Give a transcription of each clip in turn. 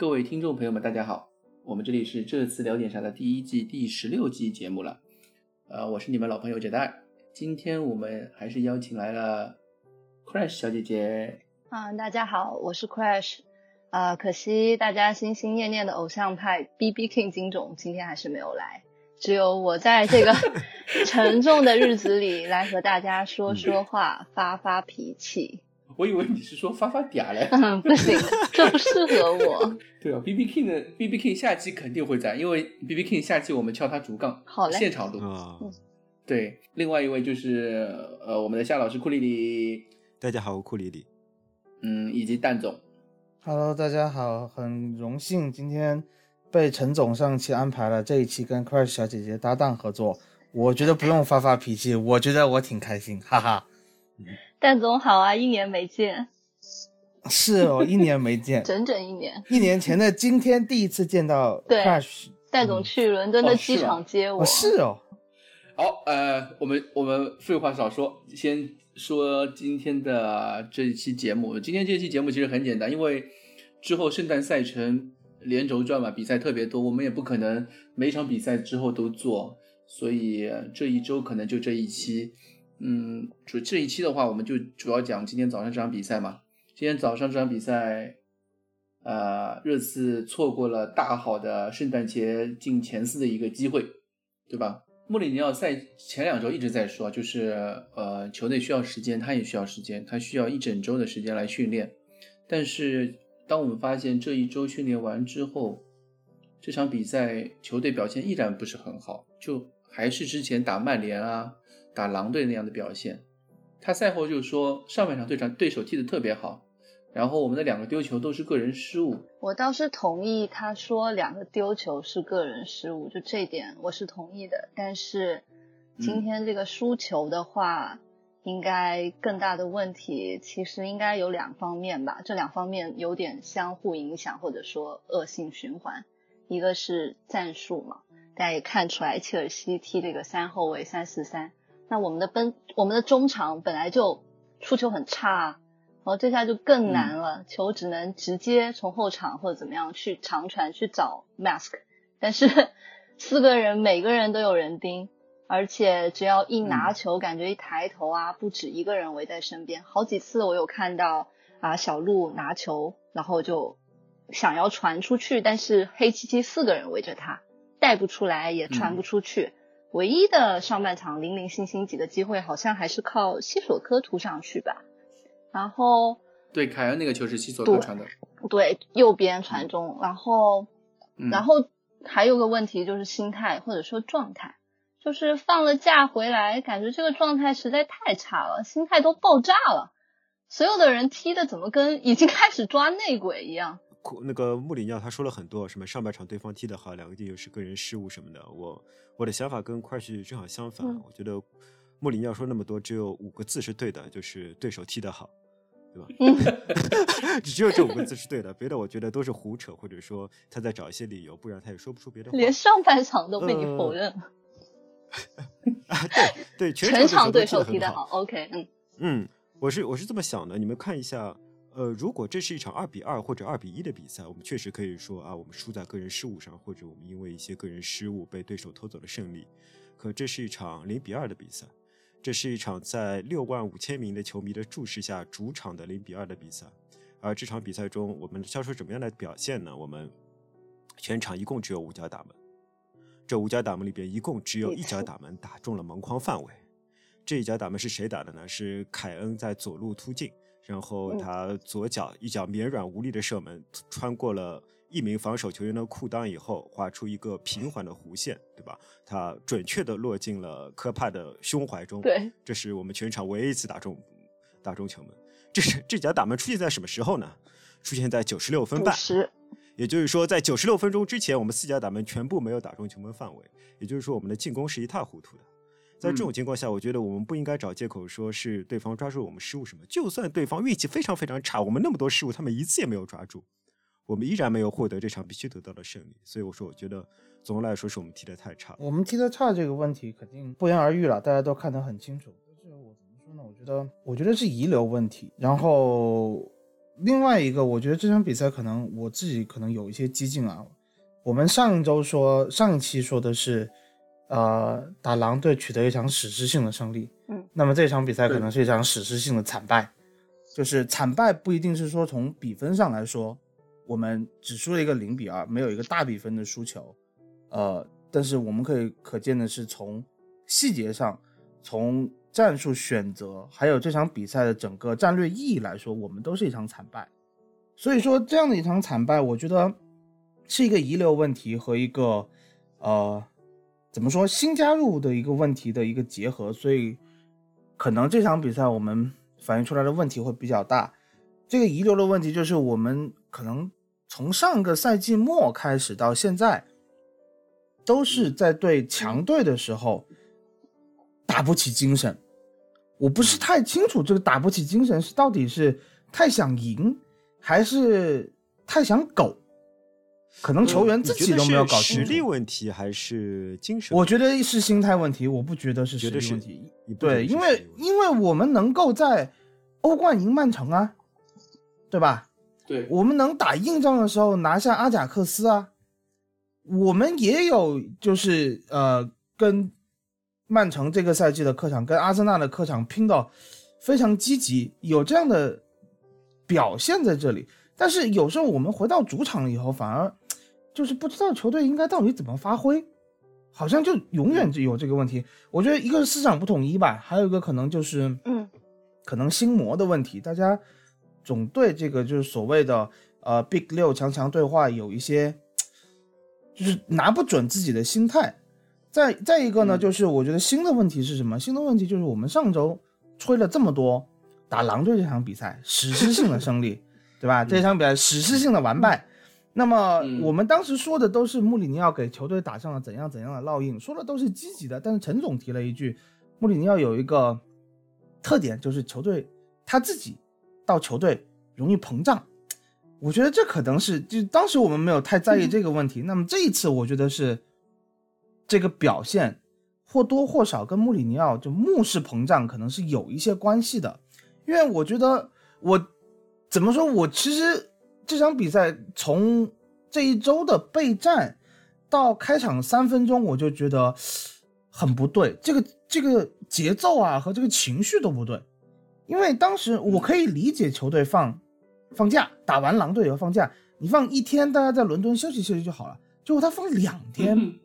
各位听众朋友们，大家好，我们这里是这次聊点啥的第一季第十六期节目了。呃，我是你们老朋友杰代，今天我们还是邀请来了 Crash 小姐姐。啊，大家好，我是 Crash。啊，可惜大家心心念念的偶像派 B B King 金总今天还是没有来。只有我在这个 沉重的日子里来和大家说说话、发发脾气。我以为你是说发发嗲嘞。嗯，不行，这不适合我。对啊，B B King 的 B B King 下期肯定会在，因为 B B King 下期我们敲他竹杠，好嘞，现场录。对，另外一位就是呃我们的夏老师库里里。大家好，我库里里。嗯，以及蛋总。Hello，大家好，很荣幸今天。被陈总上期安排了这一期跟 Crush 小姐姐搭档合作，我觉得不用发发脾气，我觉得我挺开心，哈哈。蛋总好啊，一年没见。是哦，一年没见，整整一年。一年前的今天第一次见到 Crush。蛋总去伦敦的机场接我。是哦。好，呃，我们我们废话少说，先说今天的这一期节目。今天这期节目其实很简单，因为之后圣诞赛程。连轴转嘛，比赛特别多，我们也不可能每场比赛之后都做，所以这一周可能就这一期。嗯，主这一期的话，我们就主要讲今天早上这场比赛嘛。今天早上这场比赛，呃，热刺错过了大好的圣诞节进前四的一个机会，对吧？穆里尼奥赛前两周一直在说，就是呃，球队需要时间，他也需要时间，他需要一整周的时间来训练，但是。当我们发现这一周训练完之后，这场比赛球队表现依然不是很好，就还是之前打曼联啊、打狼队那样的表现。他赛后就说，上半场对场对手踢得特别好，然后我们的两个丢球都是个人失误。我倒是同意他说两个丢球是个人失误，就这点我是同意的。但是今天这个输球的话。应该更大的问题其实应该有两方面吧，这两方面有点相互影响或者说恶性循环。一个是战术嘛，大家也看出来，切尔西踢这个三后卫三四三，那我们的奔我们的中场本来就出球很差，然后这下就更难了，球只能直接从后场或者怎么样去长传去找 Mask，但是 四个人每个人都有人盯。而且只要一拿球，感觉一抬头啊，不止一个人围在身边。好几次我有看到啊，小鹿拿球，然后就想要传出去，但是黑漆漆四个人围着他，带不出来也传不出去。唯一的上半场零零星星几个机会，好像还是靠西索科突上去吧。然后对凯恩那个球是西索科传的，对右边传中。然后然后还有个问题就是心态或者说状态。就是放了假回来，感觉这个状态实在太差了，心态都爆炸了。所有的人踢的怎么跟已经开始抓内鬼一样？那个穆里尼奥他说了很多，什么上半场对方踢得好，两个进球是个人失误什么的。我我的想法跟快去正好相反，我觉得穆里尼奥说那么多，只有五个字是对的，就是对手踢得好，对吧？只有这五个字是对的，别的我觉得都是胡扯，或者说他在找一些理由，不然他也说不出别的话。连上半场都被你否认了。啊，对对，全场对手踢得好，OK，嗯嗯，我是我是这么想的，你们看一下，呃，如果这是一场二比二或者二比一的比赛，我们确实可以说啊，我们输在个人失误上，或者我们因为一些个人失误被对手偷走了胜利。可这是一场零比二的比赛，这是一场在六万五千名的球迷的注视下主场的零比二的比赛。而这场比赛中，我们交出怎么样的表现呢？我们全场一共只有五脚打门。这五脚打门里边，一共只有一脚打门打中了门框范围。这一脚打门是谁打的呢？是凯恩在左路突进，然后他左脚一脚绵软无力的射门，穿过了一名防守球员的裤裆以后，画出一个平缓的弧线，对吧？他准确的落进了科帕的胸怀中。对，这是我们全场唯一一次打中打中球门。这是这脚打门出现在什么时候呢？出现在九十六分半。也就是说，在九十六分钟之前，我们四脚打门全部没有打中球门范围。也就是说，我们的进攻是一塌糊涂的。在这种情况下，我觉得我们不应该找借口说是对方抓住我们失误什么。就算对方运气非常非常差，我们那么多失误，他们一次也没有抓住，我们依然没有获得这场必须得到的胜利。所以我说，我觉得总的来说是我们踢得太差。我们踢得差这个问题肯定不言而喻了，大家都看得很清楚。就是我怎么说呢？我觉得，我觉得是遗留问题。然后另外一个，我觉得这场比赛可能我自己可能有一些激进啊。我们上一周说，上一期说的是，呃，打狼队取得一场史诗性的胜利。嗯，那么这场比赛可能是一场史诗性的惨败。就是惨败不一定是说从比分上来说，我们只输了一个零比二，没有一个大比分的输球。呃，但是我们可以可见的是，从细节上，从战术选择，还有这场比赛的整个战略意义来说，我们都是一场惨败。所以说，这样的一场惨败，我觉得是一个遗留问题和一个呃，怎么说新加入的一个问题的一个结合。所以，可能这场比赛我们反映出来的问题会比较大。这个遗留的问题就是，我们可能从上个赛季末开始到现在。都是在对强队的时候打不起精神，我不是太清楚这个打不起精神是到底是太想赢，还是太想苟。可能球员自己都没有搞清楚。实力问题还是精神？我觉得是心态问题，我不觉得是实力问题。对，因为因为我们能够在欧冠赢曼城啊，对吧？对，我们能打硬仗的时候拿下阿贾克斯啊。我们也有，就是呃，跟曼城这个赛季的客场，跟阿森纳的客场拼到非常积极，有这样的表现在这里。但是有时候我们回到主场以后，反而就是不知道球队应该到底怎么发挥，好像就永远就有这个问题。我觉得一个是思想不统一吧，还有一个可能就是嗯，可能心魔的问题，大家总对这个就是所谓的呃 Big 六强强对话有一些。就是拿不准自己的心态，再再一个呢，就是我觉得新的问题是什么？新的问题就是我们上周吹了这么多打狼队这场比赛史诗性的胜利，对吧？这场比赛史诗性的完败，那么我们当时说的都是穆里尼奥给球队打上了怎样怎样的烙印，说的都是积极的。但是陈总提了一句，穆里尼奥有一个特点，就是球队他自己到球队容易膨胀。我觉得这可能是，就当时我们没有太在意这个问题。那么这一次，我觉得是这个表现或多或少跟穆里尼奥就目视膨胀可能是有一些关系的。因为我觉得我怎么说，我其实这场比赛从这一周的备战到开场三分钟，我就觉得很不对，这个这个节奏啊和这个情绪都不对。因为当时我可以理解球队放。放假打完狼队以后放假，你放一天，大家在伦敦休息休息就好了。结果他放两天，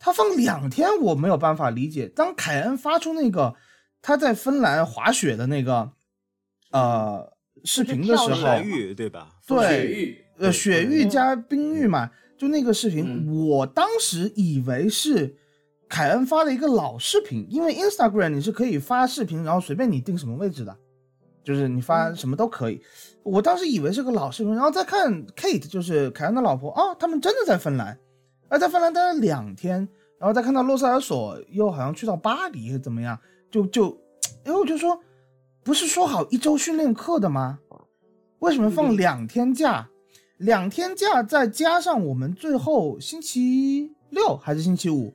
他放两天，我没有办法理解。当凯恩发出那个他在芬兰滑雪的那个呃视频的时候，雪域对吧？对，呃，雪域加冰域嘛，就那个视频，我当时以为是凯恩发的一个老视频，因为 Instagram 你是可以发视频，然后随便你定什么位置的。就是你发什么都可以，我当时以为是个老视频，然后再看 Kate，就是凯恩的老婆，哦，他们真的在芬兰，而在芬兰待了两天，然后再看到洛塞尔索又好像去到巴黎怎么样，就就，哎，我就说，不是说好一周训练课的吗？为什么放两天假？两天假再加上我们最后星期六还是星期五，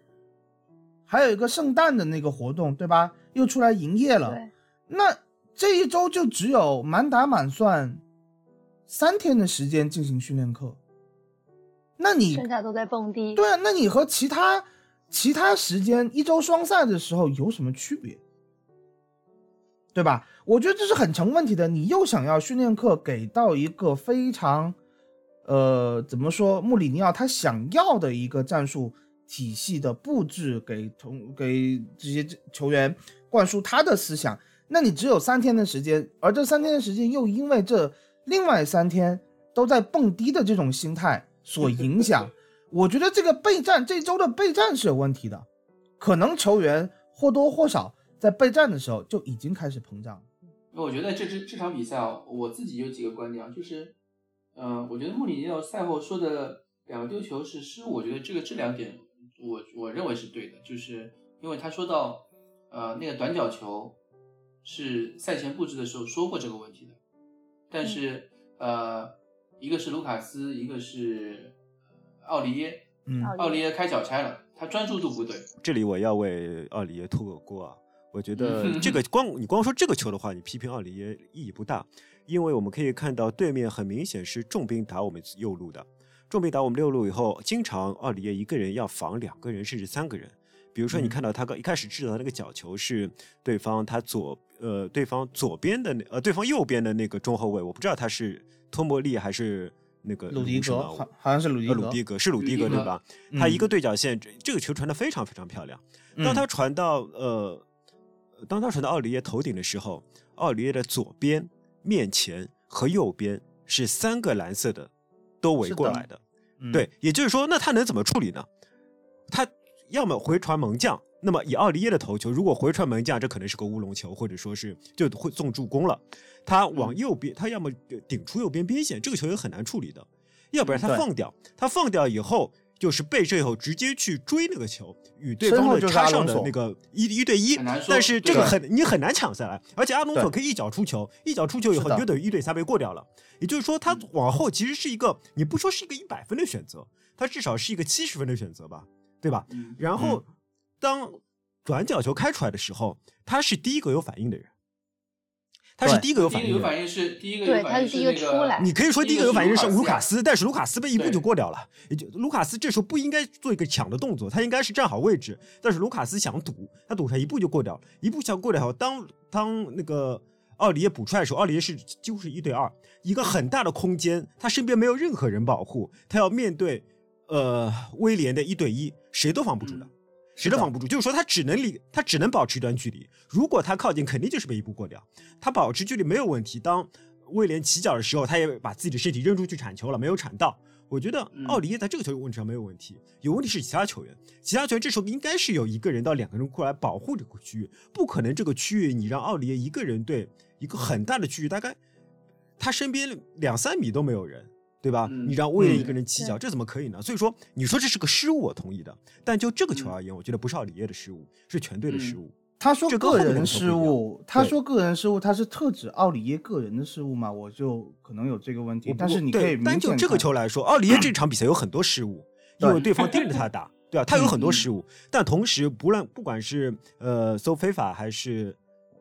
还有一个圣诞的那个活动，对吧？又出来营业了，那。这一周就只有满打满算三天的时间进行训练课，那你剩下都在蹦迪。对啊，那你和其他其他时间一周双赛的时候有什么区别？对吧？我觉得这是很成问题的。你又想要训练课给到一个非常，呃，怎么说？穆里尼奥他想要的一个战术体系的布置，给同给这些球员灌输他的思想。那你只有三天的时间，而这三天的时间又因为这另外三天都在蹦迪的这种心态所 影响，我觉得这个备战这周的备战是有问题的，可能球员或多或少在备战的时候就已经开始膨胀。那我觉得这支这场比赛啊，我自己有几个观点啊，就是，嗯，我觉得穆里尼奥赛后说的两个丢球是失误，我觉得这个这两点我我认为是对的，就是因为他说到，呃，那个短角球。是赛前布置的时候说过这个问题的，但是呃，一个是卢卡斯，一个是奥利耶，嗯，奥利耶开脚拆了，他专注度不对。这里我要为奥利耶吐个锅啊！我觉得这个 光你光说这个球的话，你批评奥里耶意义不大，因为我们可以看到对面很明显是重兵打我们右路的，重兵打我们右路以后，经常奥里耶一个人要防两个人甚至三个人。比如说你看到他刚一开始制造那个角球是对方他左呃对方左边的那呃对方右边的那个中后卫，我不知道他是托莫利还是那个鲁迪格，好好像是鲁迪格，呃鲁迪格是鲁迪格鲁迪格对吧？他一个对角线，这这个球传的非常非常漂亮。当他传到呃，当他传到奥利耶头顶的时候，奥利耶的左边、面前和右边是三个蓝色的都围过来的。嗯对，也就是说，那他能怎么处理呢？他要么回传门将，那么以奥利耶的头球，如果回传门将，这可能是个乌龙球，或者说是就会送助攻了。他往右边，他要么顶出右边边线，这个球也很难处理的；要不然他放掉，他放掉以后。就是背射以后直接去追那个球，与对方的插上的那个一一对一但是这个很你很难抢下来，而且阿隆索可以一脚出球，一脚出球以后你就等于一对三被过掉了。也就是说，他往后其实是一个，你不说是一个一百分的选择，他至少是一个七十分的选择吧，对吧？嗯然后当转角球开出来的时候，他是第一个有反应的人，他是第一个有第一个有反应的人。反应是第一个对他是第一个出来你可以说第一个有反应是卢卢卡卡斯，但是卢卡斯被一步就过掉了。也就卢卡斯这时候不应该做一个抢的动作，他应该是站好位置，但是卢卡斯想赌，他赌出来一步就过掉了，一步想过掉以后，当当那个奥里耶补出来的时候，奥里耶是几乎是一对二，一个很大的空间，他身边没有任何人保护，他要面对呃威廉的一对一，谁都防不住的。嗯谁都防不住，就是说他只能离，他只能保持一段距离。如果他靠近，肯定就是被一步过掉。他保持距离没有问题。当威廉起脚的时候，他也把自己的身体扔出去铲球了，没有铲到。我觉得嗯奥里耶在这个球问题上没有问题，有问题是其他球员。其他球员这时候应该是有一个人到两个人过来保护这个区域，不可能这个区域你让奥里耶一个人对一个很大的区域，大概他身边两三米都没有人。对吧？嗯你让威廉嗯一个人起脚，这怎么可以呢？所以说，你说这是个失误，我同意的。但就这个球嗯而言，我觉得不是奥里耶的失误，是全队的失误。他说个人失误，他说个人失误，他是特指奥里耶个人的失误吗？我就可能有这个问题，但是你可以对，单就这个球来说，奥里耶这场比赛有很多失误，因为对方盯着他打，对吧、他有很多失误，但同时不论不管是呃搜非法还是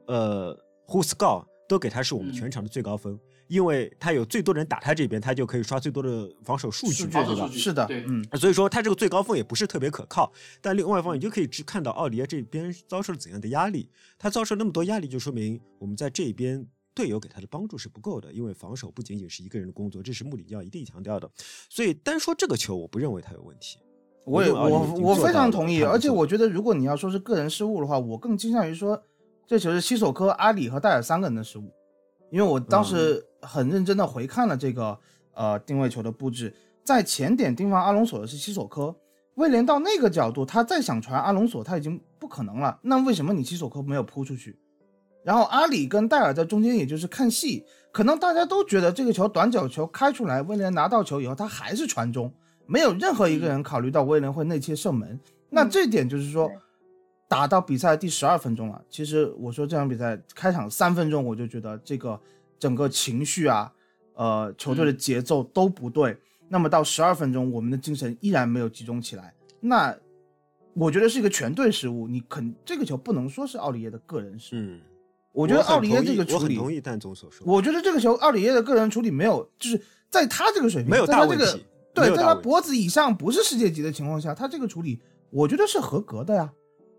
呃，who score，，都给他是我们嗯全场的最高分，因为他有最多人打他这边，他就可以刷最多的防守数据，是的对，嗯，所以说他这个最高峰也不是特别可靠，但另外一方面你就可以只看到奥里耶这边遭受了怎样的压力，他遭受那么多压力，就说明我们在这边队友给他的帮助是不够的，因为防守不仅仅是一个人的工作，这是穆里尼奥一定强调的。所以单说这个球，我不认为他有问题。我也我我非常同意，而且我觉得如果你要说是个人失误的话，我更倾向于说这球是西索科、阿里和戴尔三个人的失误，因为我当时很认真的回看了这个呃定位球的布置，在前点盯防阿隆索的是西索科，威廉到那个角度，他再想传阿隆索他已经不可能了，那为什么你西索科没有扑出去？然后阿里跟戴尔在中间，也就是看戏，可能大家都觉得这个球短角球开出来，威廉拿到球以后，他还是传中，没有任何一个人考虑到威廉会内切射门。那这点就是说对，打到比赛第十二分钟了。其实我说这场比赛开场三分钟，我就觉得这个整个情绪啊，呃，球队的节奏都不对。那么到十二分钟，我们的精神依然没有集中起来。那我觉得是一个全队失误。你肯这个球不能说是奥里耶的个人失误。嗯，我觉得奥里耶这个处理，我很同意蛋总所说，我觉得这个球奥里耶的个人处理没有，就是在他这个水平，没有在他这个大问题，没对，在他脖子以上不是世界级的情况下，他这个处理我觉得是合格的呀。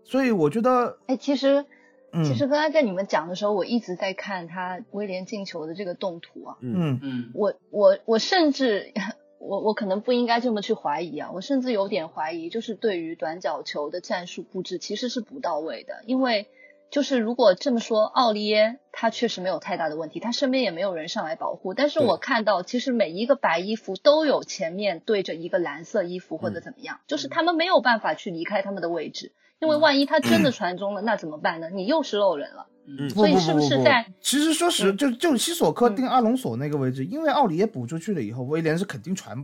所以我觉得，哎，其实嗯，其实刚才在你们讲的时候，我一直在看他威廉进球的这个动图啊。嗯嗯。嗯。我我我甚至我我可能不应该这么去怀疑啊，我甚至有点怀疑，就是对于短角球的战术布置其实是不到位的，因为就是如果这么说，奥利耶他确实没有太大的问题，他身边也没有人上来保护，但是我看到其实每一个白衣服都有前面对着一个蓝色衣服或者嗯怎么样，就是他们没有办法去离开他们的位置，因为万一他真的传中了，那怎么办呢？你又是漏人了。嗯所以是不不不不是在其实说实，嗯就就西索科嗯定阿隆索那个位置，因为奥里耶补出去了以后，威廉是肯定传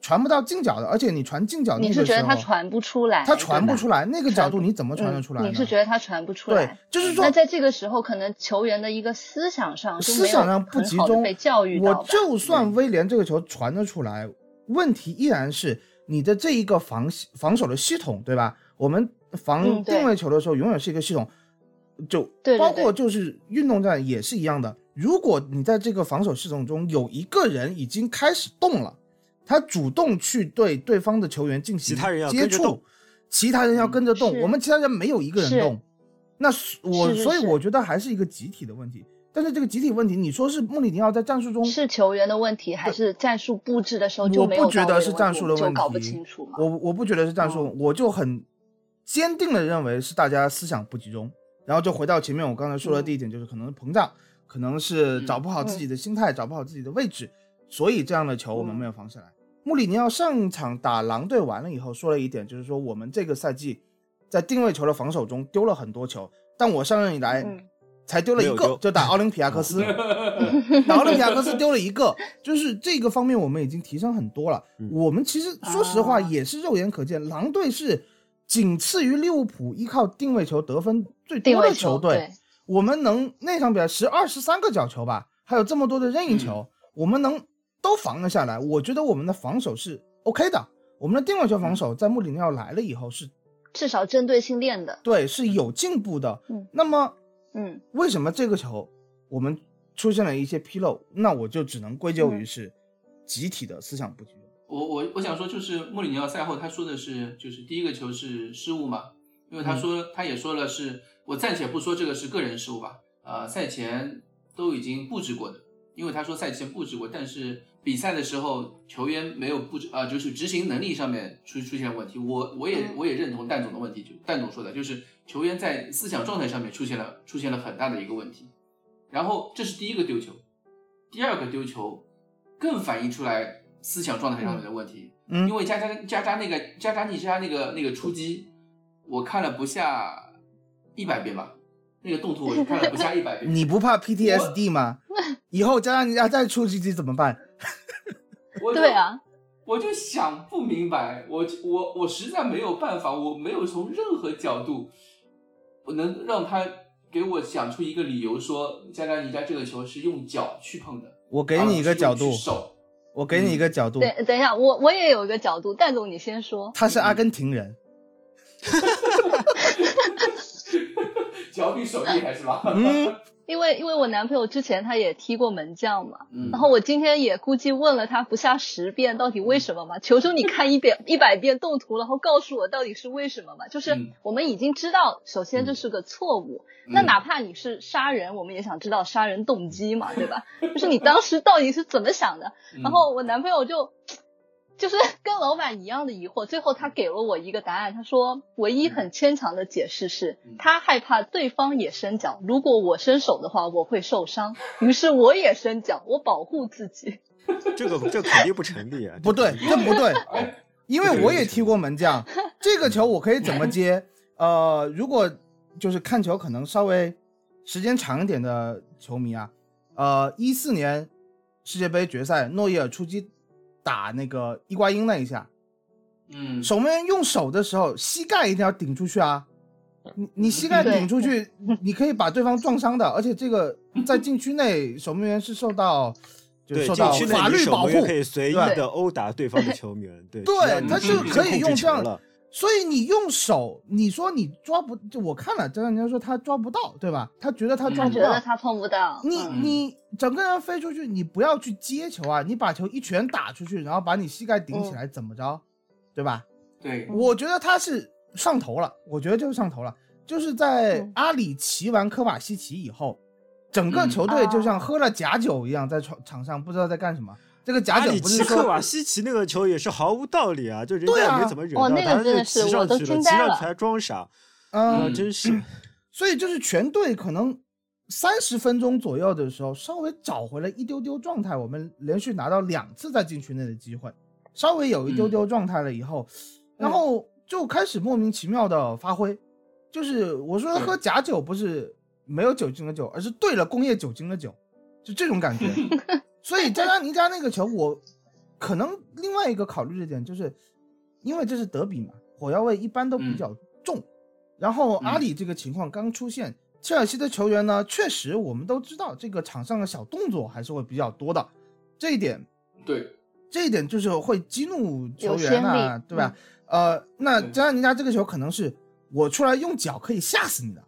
传不到近角的，而且你传近角那你个时候，是觉得他传不出来？他传不出来，那个角度你怎么传得出来？嗯？你是觉得他传不出来对？，就是说那在这个时候，可能球员的一个思想上思想上不集中，被教育到。我就算威廉这个球传得出来，问题依然是你的这一个防防守的系统，对吧？我们防定位球的时候，永远是一个系统。就包括就是运动战也是一样的。如果你在这个防守系统中有一个人已经开始动了，他主动去对对方的球员进行其他人要接触跟着动，其他人要跟着动，是我们其他人没有一个人动，那是我是是是所以我觉得还是一个集体的问题。但是这个集体问题，你说是穆里尼奥在战术中是球员的问题，还是战术布置的时候就我没有不觉得是到位的战术的问题，就搞不清楚嘛？我我不觉得是战术，哦我就很坚定的认为是大家思想不集中。然后就回到前面我刚才说的第一点，就是可能是膨胀，可能是找不好自己的心态，找不好自己的位置，所以这样的球我们没有防下来。穆里尼奥上场打狼队完了以后说了一点，就是说我们这个赛季在定位球的防守中丢了很多球，但我上任以来嗯才丢了一个就打奥林匹亚克斯。打奥林匹亚克斯丢了一个，就是这个方面我们已经提升很多了。嗯我们其实说实话啊也是肉眼可见，狼队是仅次于利物浦依靠定位球得分最多的球队。对，我们能那场比赛十二十三个角球吧，还有这么多的任意球，我们能都防了下来。我觉得我们的防守是 OK 的，我们的定位球防守在穆里尼奥来了以后是至少针对性练的。对是有进步的。嗯那么嗯，为什么这个球我们出现了一些纰漏？那我就只能归咎于是集体的思想不集中。我我我想说，就是穆里尼奥赛后他说的是，就是第一个球是失误嘛，因为他说、他也说了是，我暂且不说这个是个人失误吧，呃，赛前都已经布置过的，因为他说赛前布置过，但是比赛的时候球员没有布置啊、就是执行能力上面出出现了问题。我我也我也认同蛋总的问题，就蛋总说的，就是球员在思想状态上面出现了出现了很大的一个问题。然后这是第一个丢球，第二个丢球更反映出来思想状态上面的问题。嗯因为加加加扎那个加扎尼加那个那个出击，我看了不下一百遍吧，那个动图我是看了不下一百遍。你不怕 PTSD 吗？以后加上人家再出击击怎么办？我对，啊，我就想不明白，我我我实在没有办法，我没有从任何角度，我能让他给我想出一个理由说加扎尼加这个球是用脚去碰的，我给你一个角度手。我给你一个角度，对，等一下，我我也有一个角度，戴总你先说。他是阿根廷人，脚比手厉害是吧？嗯，因为因为我男朋友之前他也踢过门将嘛，嗯然后我今天也估计问了他不下十遍，到底为什么嘛？求求你看一遍一百遍动图，然后告诉我到底是为什么嘛？就是嗯我们已经知道，首先这是个错误，那嗯哪怕你是杀人，我们也想知道杀人动机嘛，对吧？就是你当时到底是怎么想的？嗯然后我男朋友就就是 跟老板一样的疑惑，最后他给了我一个答案，他说唯一很牵强的解释是嗯他害怕对方也伸脚，如果我伸手的话我会受伤，于是我也伸脚，我保护自己。这个这肯定不成立啊！不对，这不对，哎因为我也踢过门将，这个球我可以怎么接？呃，如果就是看球可能稍微时间长一点的球迷啊，呃，一四年世界杯决赛诺伊尔出击打那个伊瓜因那一下，嗯，守门员用手的时候，膝盖一定要顶出去啊！你你膝盖顶出去，你可以把对方撞伤的，而且这个 在禁区内，守门员是受到就对，受到禁区内法律保护。你守门员，可以随意的殴打对方的球员，对，对他就可以用这样所以你用手，你说你抓不，就我看了，这人家说他抓不到，对吧？他觉得他抓不到，觉得他碰不到，你嗯。你整个人飞出去，你不要去接球啊，你把球一拳打出去，然后把你膝盖顶起来，怎么着，对吧？对，我觉得他是上头了，我觉得就是上头了，就是在嗯。阿里骑完科瓦西奇以后，整个嗯。球队就啊。像喝了假酒一样，在场场上不知道在干什么。这个假酒不是说奇克瓦西奇那个球也是毫无道理啊，就人家也没怎么惹到哦那个他，就骑上去了，骑上去还装傻，啊，嗯，真是。所以就是全队可能三十分钟左右的时候，稍微找回了一丢丢状态。我们连续拿到两次在禁区内的机会，稍微有一丢丢状态了以后，然后就开始莫名其妙的发挥。就是我说喝假酒不是没有酒精的酒，而是兑了工业酒精的酒，就这种感觉。所以加拉尼加那个球，我可能另外一个考虑的点就是，因为这是德比嘛，火药味一般都比较重。然后阿里这个情况刚出现，切尔西的球员呢，确实我们都知道这个场上的小动作还是会比较多的，这一点对，这一点就是会激怒球员先啊，对吧？呃，那对。加拉尼加这个球可能是我出来用脚可以吓死你的，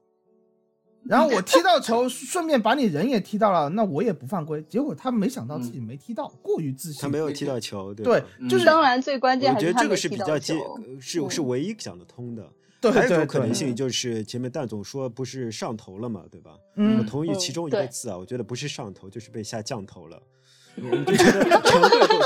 然后我踢到球，顺便把你人也踢到了，那我也不犯规。结果他没想到自己没踢到，过于自信。他没有踢到球，对对吧，就是当然最关键我还是他没觉得这个是比较接是是嗯唯一想得通的。对还有一种可能性就是前面蛋总说不是上头了嘛，对吧？嗯我同意其嗯中一个字啊，我觉得不是上头，就是被下降头了。我们就觉得全队都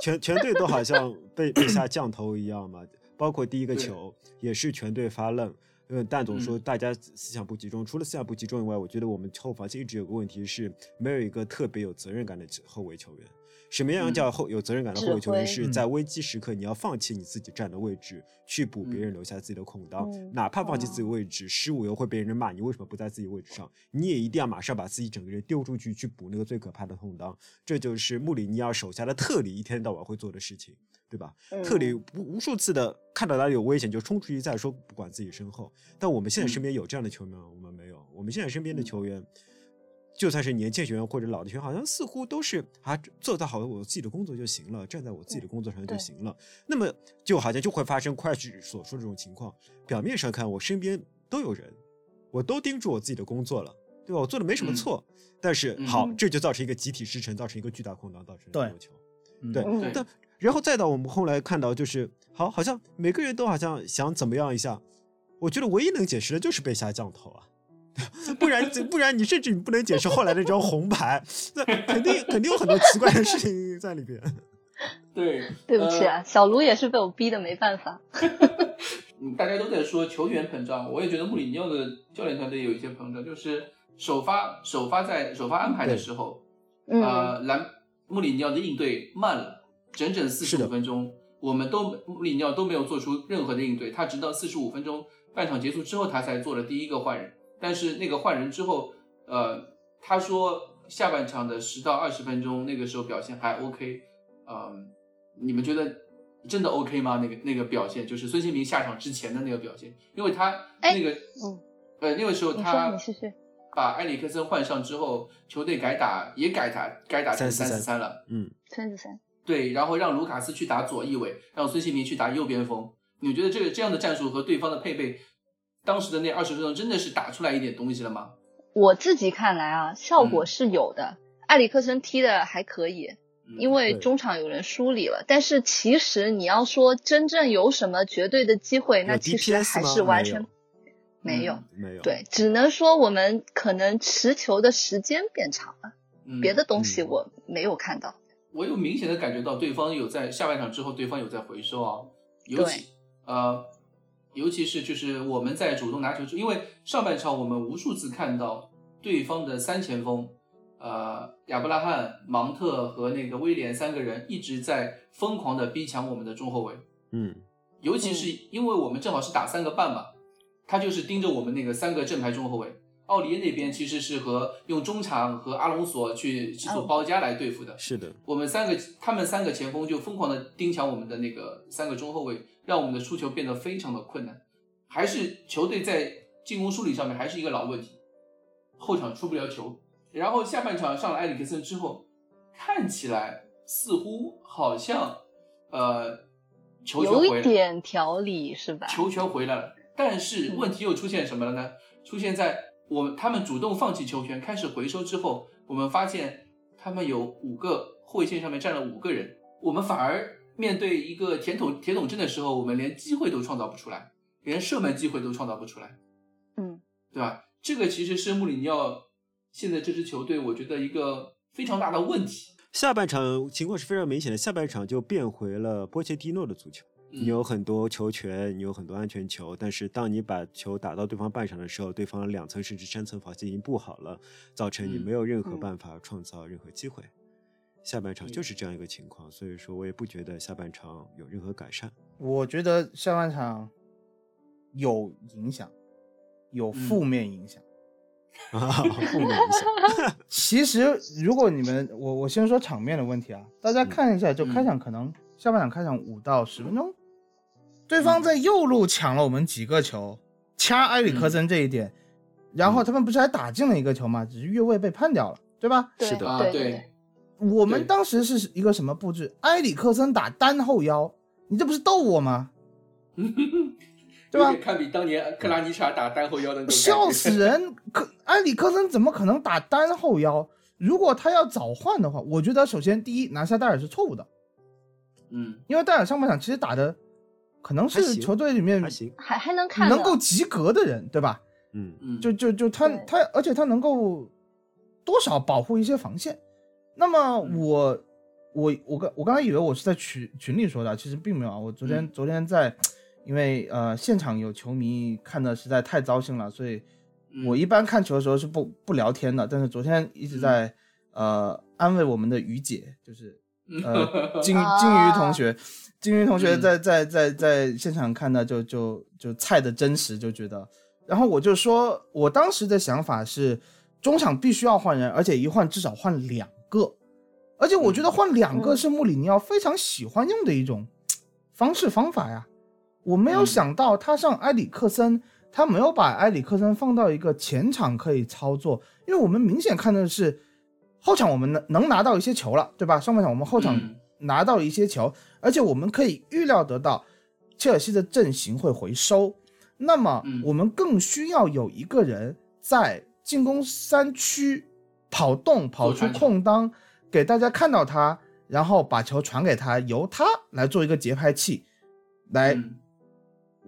全全队都好像被被下降头一样嘛，包括第一个球也是全队发愣。因为蛋总说嗯大家思想不集中，除了思想不集中以外，我觉得我们后防线一直有个问题是没有一个特别有责任感的后卫球员。什么样嗯叫后有责任感的后卫球员？是在危机时刻你要放弃你自己站的位置，去补别嗯人留下自己的空当，嗯哪怕放弃自己位置，失误又会被人骂，你为什么不在自己位置上？你也一定要马上把自己整个人丢出去，去补那个最可怕的空档。这就是穆里尼奥手下的特里一天到晚会做的事情，对吧？特里嗯无无数次的看到哪里有危险就冲出去，再说不管自己身后。但我们现在身边有这样的球员吗？我们没有。我们现在身边的球员，就算是年轻学员或者老的学员，好像似乎都是啊，做到好我自己的工作就行了，站在我自己的工作上就行了。那么就好像就会发生快去所说的这种情况。表面上看，我身边都有人，我都盯住我自己的工作了，对吧？我做的没什么嗯错，但是好，嗯这就造成一个集体失城，造成一个巨大空档，造成对对但然后再到我们后来看到，就是好，好像每个人都好像想怎么样一下。我觉得唯一能解释的就是被下降头啊，不然不然你甚至你不能解释后来那张红牌，那肯定肯定有很多奇怪的事情在里边。对，对不起呃啊，小卢也是被我逼的没办法。嗯，大家都在说球员膨胀，我也觉得穆里尼奥的教练团队有一些膨胀，就是首发首发在首发安排的时候，嗯，呃，兰穆里尼奥的应对慢了整整四十五分钟，我们都穆里尼奥都没有做出任何的应对，他直到四十五分钟半场结束之后，他才做了第一个换人。但是那个换人之后，呃，他说下半场的十到二十分钟那个时候表现还 OK，嗯、你们觉得真的 OK 吗？那个那个表现就是孙兴民下场之前的那个表现，因为他哎那个，嗯呃，那个时候他把埃里克森换上之后，球队改打也改打改打成三3-4-3四三了。嗯，三四三，对，然后让卢卡斯去打左翼卫，让孙兴民去打右边锋。你觉得这个这样的战术和对方的配备，当时的那二十分钟真的是打出来一点东西了吗？我自己看来啊，效果嗯是有的。埃里克森踢的还可以，嗯因为中场有人梳理了。但是其实你要说真正有什么绝对的机会，那其实还是完全没有没有。嗯没有。对，只能说我们可能持球的时间变长了，嗯别的东西嗯我没有看到。我有明显的感觉到对方有在下半场之后，对方有在回收啊，尤其呃，尤其是就是我们在主动拿球之，因为上半场我们无数次看到对方的三前锋，呃，亚伯拉罕、芒特和那个威廉三个人一直在疯狂的逼抢我们的中后卫，嗯，尤其是因为我们正好是打三个半嘛，他就是盯着我们那个三个正牌中后卫。奥利耶那边其实是和用中场和阿隆索去去做包夹来对付的，是的，我们三个，他们三个前锋就疯狂的盯抢我们的那个三个中后卫，让我们的出球变得非常的困难。还是球队在进攻梳理上面还是一个老问题，后场出不了球。然后下半场上了埃里克森之后，看起来似乎好像呃球权有回来，一点调理是吧？球权回来了，但是问题又出现什么了呢？出现在我们他们主动放弃球权，开始回收之后，我们发现他们有五个后卫线上面站了五个人，我们反而面对一个铁桶铁桶阵的时候，我们连机会都创造不出来，连射门机会都创造不出来，嗯，对吧？这个其实是穆里尼奥现在这支球队，我觉得一个非常大的问题。下半场情况是非常明显的，下半场就变回了波切蒂诺的足球。嗯你有很多球权，你有很多安全球，但是当你把球打到对方半场的时候，对方两层甚至三层防线已经布好了，造成你嗯没有任何嗯办法创造任何机会。下半场就是这样一个情况，所以说我也不觉得下半场有任何改善。我觉得下半场有影响，有负面影响。啊，负面影响。其实，如果你们我我先说场面的问题啊，大家看一下，就开场可能下半场开场五到十分钟，对方在右路抢了我们几个球，掐埃里克森这一点，然后他们不是还打进了一个球吗？只是越位被判掉了，对吧？对是的啊，对对，我们当时是一个什么布置？埃里克森打单后腰，你这不是逗我吗？对吧堪比当年克拉尼查打单后腰的那种笑死人！可埃里克森怎么可能打单后腰？如果他要早换的话，我觉得首先第一拿下戴尔是错误的，嗯，因为戴尔上半场其实打的可能是球队里面还行，还还能看的能够及格的人，对吧？嗯，嗯，就就就他他，而且他能够多少保护一些防线。那么嗯。我我我刚我刚才以为我是在群群里说的，其实并没有啊。我昨天、嗯。昨天在，因为呃现场有球迷看的实在太糟心了，所以嗯。我一般看球的时候是不不聊天的。但是昨天一直在、呃安慰我们的于姐，就是呃 金金鱼同学，金鱼同学嗯。在在在在现场看的就就就菜的真实就觉得，然后我就说我当时的想法是中场必须要换人，而且一换至少换两个，而且我觉得换两个嗯。是穆里尼奥非常喜欢用的一种方式方法呀。我没有嗯。想到他上埃里克森，他没有把埃里克森放到一个前场可以操作，因为我们明显看的是后场我们能能拿到一些球了，对吧？上半场我们后场嗯。拿到一些球，而且我们可以预料得到切尔西的阵型会回收，那么嗯。我们更需要有一个人在进攻三区跑动，跑出空当，给大家看到他，然后把球传给他，由他来做一个节拍器，来嗯。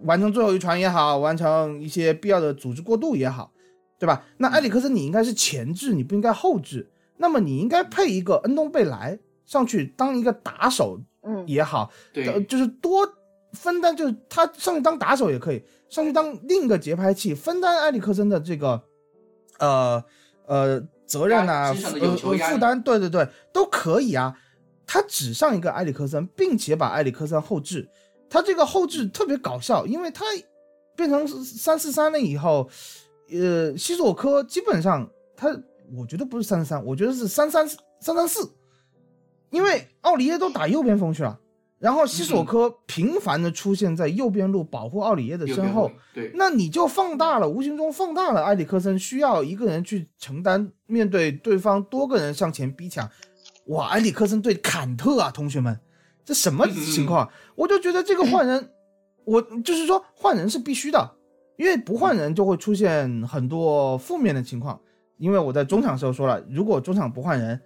完成最后一传也好，完成一些必要的组织过渡也好，对吧？那埃里克森你应该是前置，你不应该后置。那么你应该配一个恩东贝莱上去当一个打手嗯，也好，呃对，就是多分担，就是他上去当打手也可以，上去当另一个节拍器，分担埃里克森的这个呃呃责任啊，压身上的有呃球压力负担，对对对，都可以啊。他只上一个埃里克森，并且把埃里克森后置，他这个后置特别搞笑，因为他变成三四三了以后，呃，西索科基本上他我觉得不是三三三，我觉得是三三三三四，因为奥里耶都打右边锋去了，然后西索科频繁的出现在右边路保护奥里耶的身后对，那你就放大了，无形中放大了埃里克森需要一个人去承担面对对方多个人向前逼抢。哇，埃里克森对坎特啊，同学们，这什么情况？我就觉得这个换人，我就是说换人是必须的，因为不换人就会出现很多负面的情况。因为我在中场时候说了，如果中场不换人，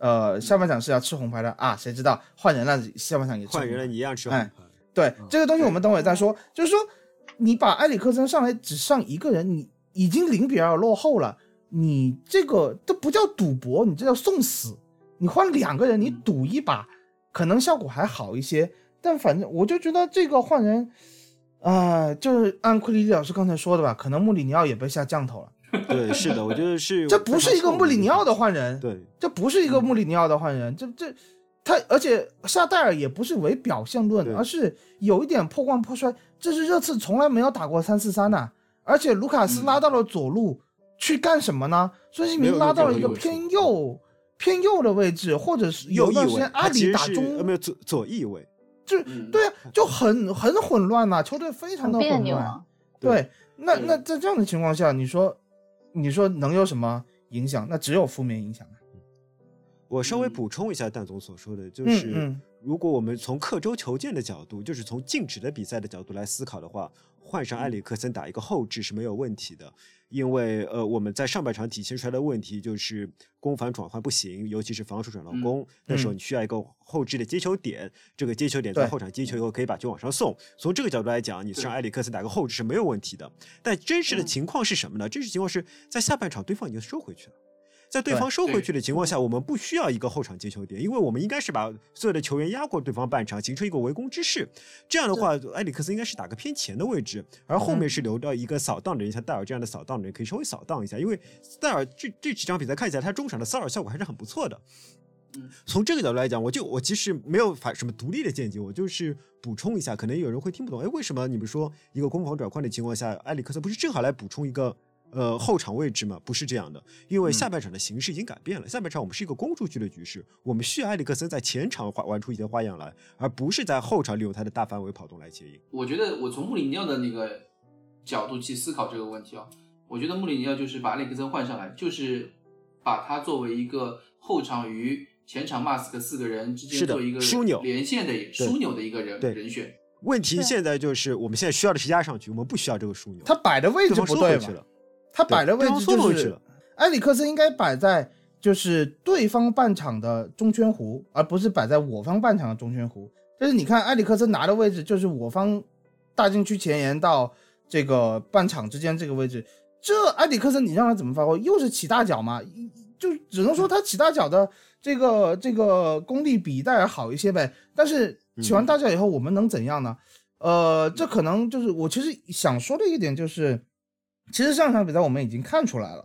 呃，下半场是要吃红牌的啊，谁知道换人了，下半场也吃换人了你一样吃红哎牌。对嗯这个东西，我们等会再说。就是说，你把埃里克森上来只上一个人，你已经零比二落后了，你这个这不叫赌博，你这叫送死。你换两个人，你赌一把，可能效果还好一些。但反正我就觉得这个换人，啊、就是按库里老师刚才说的吧，可能穆里尼奥也被下降头了。对，是的，我觉得是这不是一个穆里尼奥的换人，对，这不是一个穆里尼奥的换人，这这他，而且夏戴尔也不是唯表现论，而是有一点破罐破摔。这是热刺从来没有打过三四三呐，而且卢卡斯嗯拉到了左路、去干什么呢？孙兴没有民拉到了一个偏右右偏右的位置，或者是有右翼位段时间，阿里打中呃没有左左翼位，就，对啊，就很很混乱呐、球队非常的混乱。别扭啊。对，那那在这样的情况下，你说你说能有什么影响？那只有负面影响啊。我稍微嗯补充一下蛋总所说的，就嗯是嗯如果我们从刻舟求剑的角度，就是从静止的比赛的角度来思考的话，换上埃里克森打一个后置是没有问题的，因为呃我们在上半场体现出来的问题就是攻防转换不行，尤其是防守转到攻，那时候嗯你需要一个后置的接球点，这个接球点在后场接球以后可以把球往上送。从这个角度来讲，你对上埃里克森打个后置是没有问题的。但真实的嗯情况是什么呢？真实情况是在下半场对方已经收回去了。在对对方收回去的情况下，我们不需要一个后场接球点，因为我们应该是把所有的球员压过对方半场，形成一个围攻之势。这样的话，埃里克斯应该是打个偏前的位置，而后面是留到一个扫荡的人，像戴尔这样的扫荡的人可以稍微扫荡一下。因为戴尔这这几场比赛看起来，他中场的骚扰效果还是很不错的。嗯从这个角度来讲，我就我其实没有发什么独立的见解，我就是补充一下，可能有人会听不懂，哎，为什么你们说一个攻防转换的情况下，埃里克斯不是正好来补充一个呃后场位置嘛？不是这样的，因为嗯下半场的形势已经改变了，下半场我们是一个攻出去的局势，我们需要埃里克森在前场花玩出一些花样来，而不是在后场利用他的大范围跑动来接应。我觉得我从穆里尼奥的那个角度去思考这个问题啊，我觉得穆里尼奥就是把埃里克森换上来，就是把他作为一个后场与前场马斯克四个人之间做一个枢纽连线的枢纽的一个人对人选。问题现在就是我们现在需要的是压上去，我们不需要这个枢纽。他摆的位置不对嘛？他摆的位置就是埃里克森应该摆在就是对方半场的中圈弧，而不是摆在我方半场的中圈弧。但是你看埃里克森拿的位置就是我方大禁区前沿到这个半场之间这个位置，这埃里克森你让他怎么发挥？又是起大脚嘛？就只能说他起大脚的这个这个功力比戴尔好一些呗。但是起完大脚以后，我们能怎样呢？呃，这可能就是我其实想说的一点就是，其实上场比赛我们已经看出来了，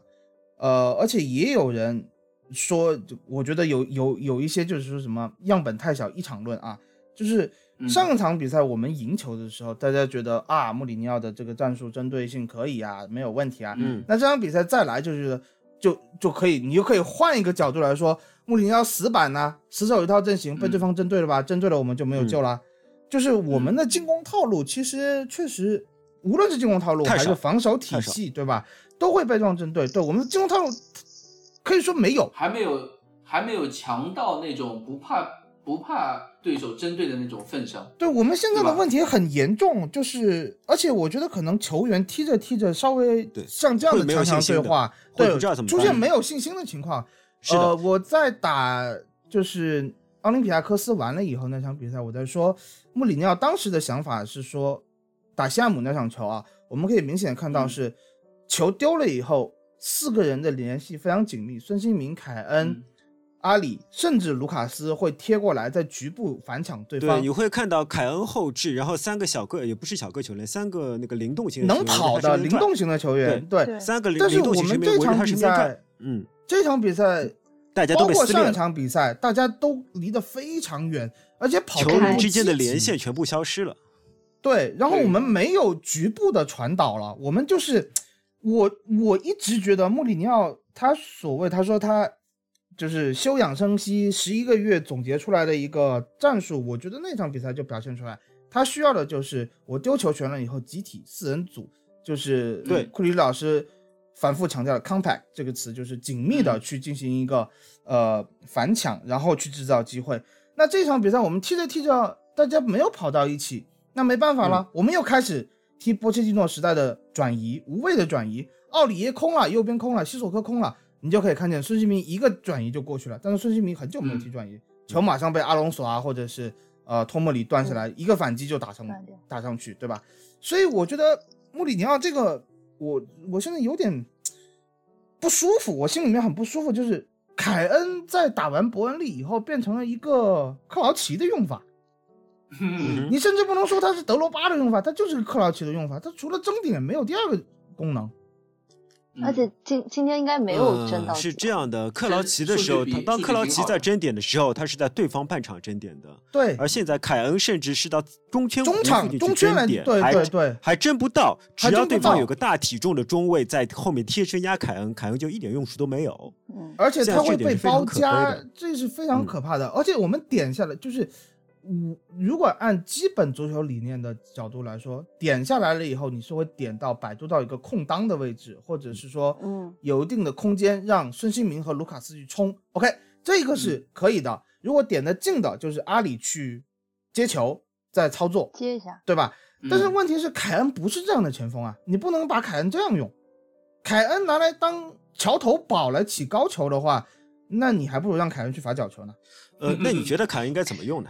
呃，而且也有人说，就我觉得有有有一些就是说什么样本太小一场论啊，就是嗯上场比赛我们赢球的时候，大家觉得啊穆里尼奥的这个战术针对性可以啊，没有问题啊，嗯那这场比赛再来就是就就可以，你就可以换一个角度来说，穆里尼奥死板呐、死守一套阵型被对方针对了吧？针对了我们就没有救了。就是我们的进攻套路，其实确实，无论是进攻套路还是防守体系，对吧？都会被这种针对。对我们的进攻套路，可以说没有。还没有还没有强到那种不怕不怕对手针对的那种份上。对我们现在的问题很严重，就是而且我觉得可能球员踢着踢着稍微对像这样的强强对话，对出现没有信心的情况。是的呃，我在打就是奥林匹亚科斯完了以后那场比赛，我在说穆里尼奥当时的想法是说，打西汉姆那场球啊，我们可以明显看到嗯是、球丢了以后，四个人的联系非常紧密，孙兴民、凯恩。嗯阿里甚至卢卡斯会贴过来，在局部反抢对方对，，你会看到凯恩后置，然后三个小个也不是小个球员，三个那个灵动型的能跑的灵动，型的球员，对。对三个灵动型球员但是我们这场比赛，，嗯，这场比赛大家都包括上一场比赛，大家都离得非常远，而且跑球动不员之间的连线全部消失了。对，然后我们没有局部的传导了，我们就是我我一直觉得穆里尼奥他所谓他说他就是休养生息十一个月总结出来的一个战术，我觉得那场比赛就表现出来，他需要的就是我丢球权了以后集体四人组，就是对库里老师反复强调的 compact 这个词，就是紧密的嗯去进行一个、呃反抢，然后去制造机会。那这场比赛我们踢着踢着，大家没有跑到一起，那没办法了，我们又开始踢波切蒂诺时代的转移，无谓的转移。奥里耶空了，右边空了，西索科空了，你就可以看见孙兴民一个转移就过去了。但是孙兴民很久没有踢转移，球马上被阿隆索啊，或者是呃托莫里断下来，一个反击就打上打上去，对吧？所以我觉得穆里尼奥这个，我我现在有点不舒服，我心里面很不舒服，就是凯恩在打完伯恩利以后变成了一个克劳奇的用法。嗯你甚至不能说它是德罗巴的用法，它就是个克劳奇的用法，它除了争点没有第二个功能。而且今今天应该没有争到呃是这样的，克劳奇的时候，当克劳奇在争点的时候，他是在对方半场争点的，对，而现在凯恩甚至是到中圈中场中圈来点，对还对对还争不到，只要对方有个大体重的中卫在后面贴身压凯恩，凯恩就一点用处都没有。嗯，而且现在这点它会被包夹，这是非常嗯可怕的。而且我们点下来就是，嗯，如果按基本足球理念的角度来说，点下来了以后，你是会点到摆渡到一个空当的位置，或者是说，嗯，有一定的空间让孙兴民和卢卡斯去冲。OK，这个嗯是可以的。如果点的近的，就是阿里去接球再操作，接一下，对吧？但是嗯问题是，凯恩不是这样的前锋啊，你不能把凯恩这样用。凯恩拿来当桥头堡来起高球的话，那你还不如让凯恩去罚角球呢。呃，那你觉得凯恩应该怎么用呢？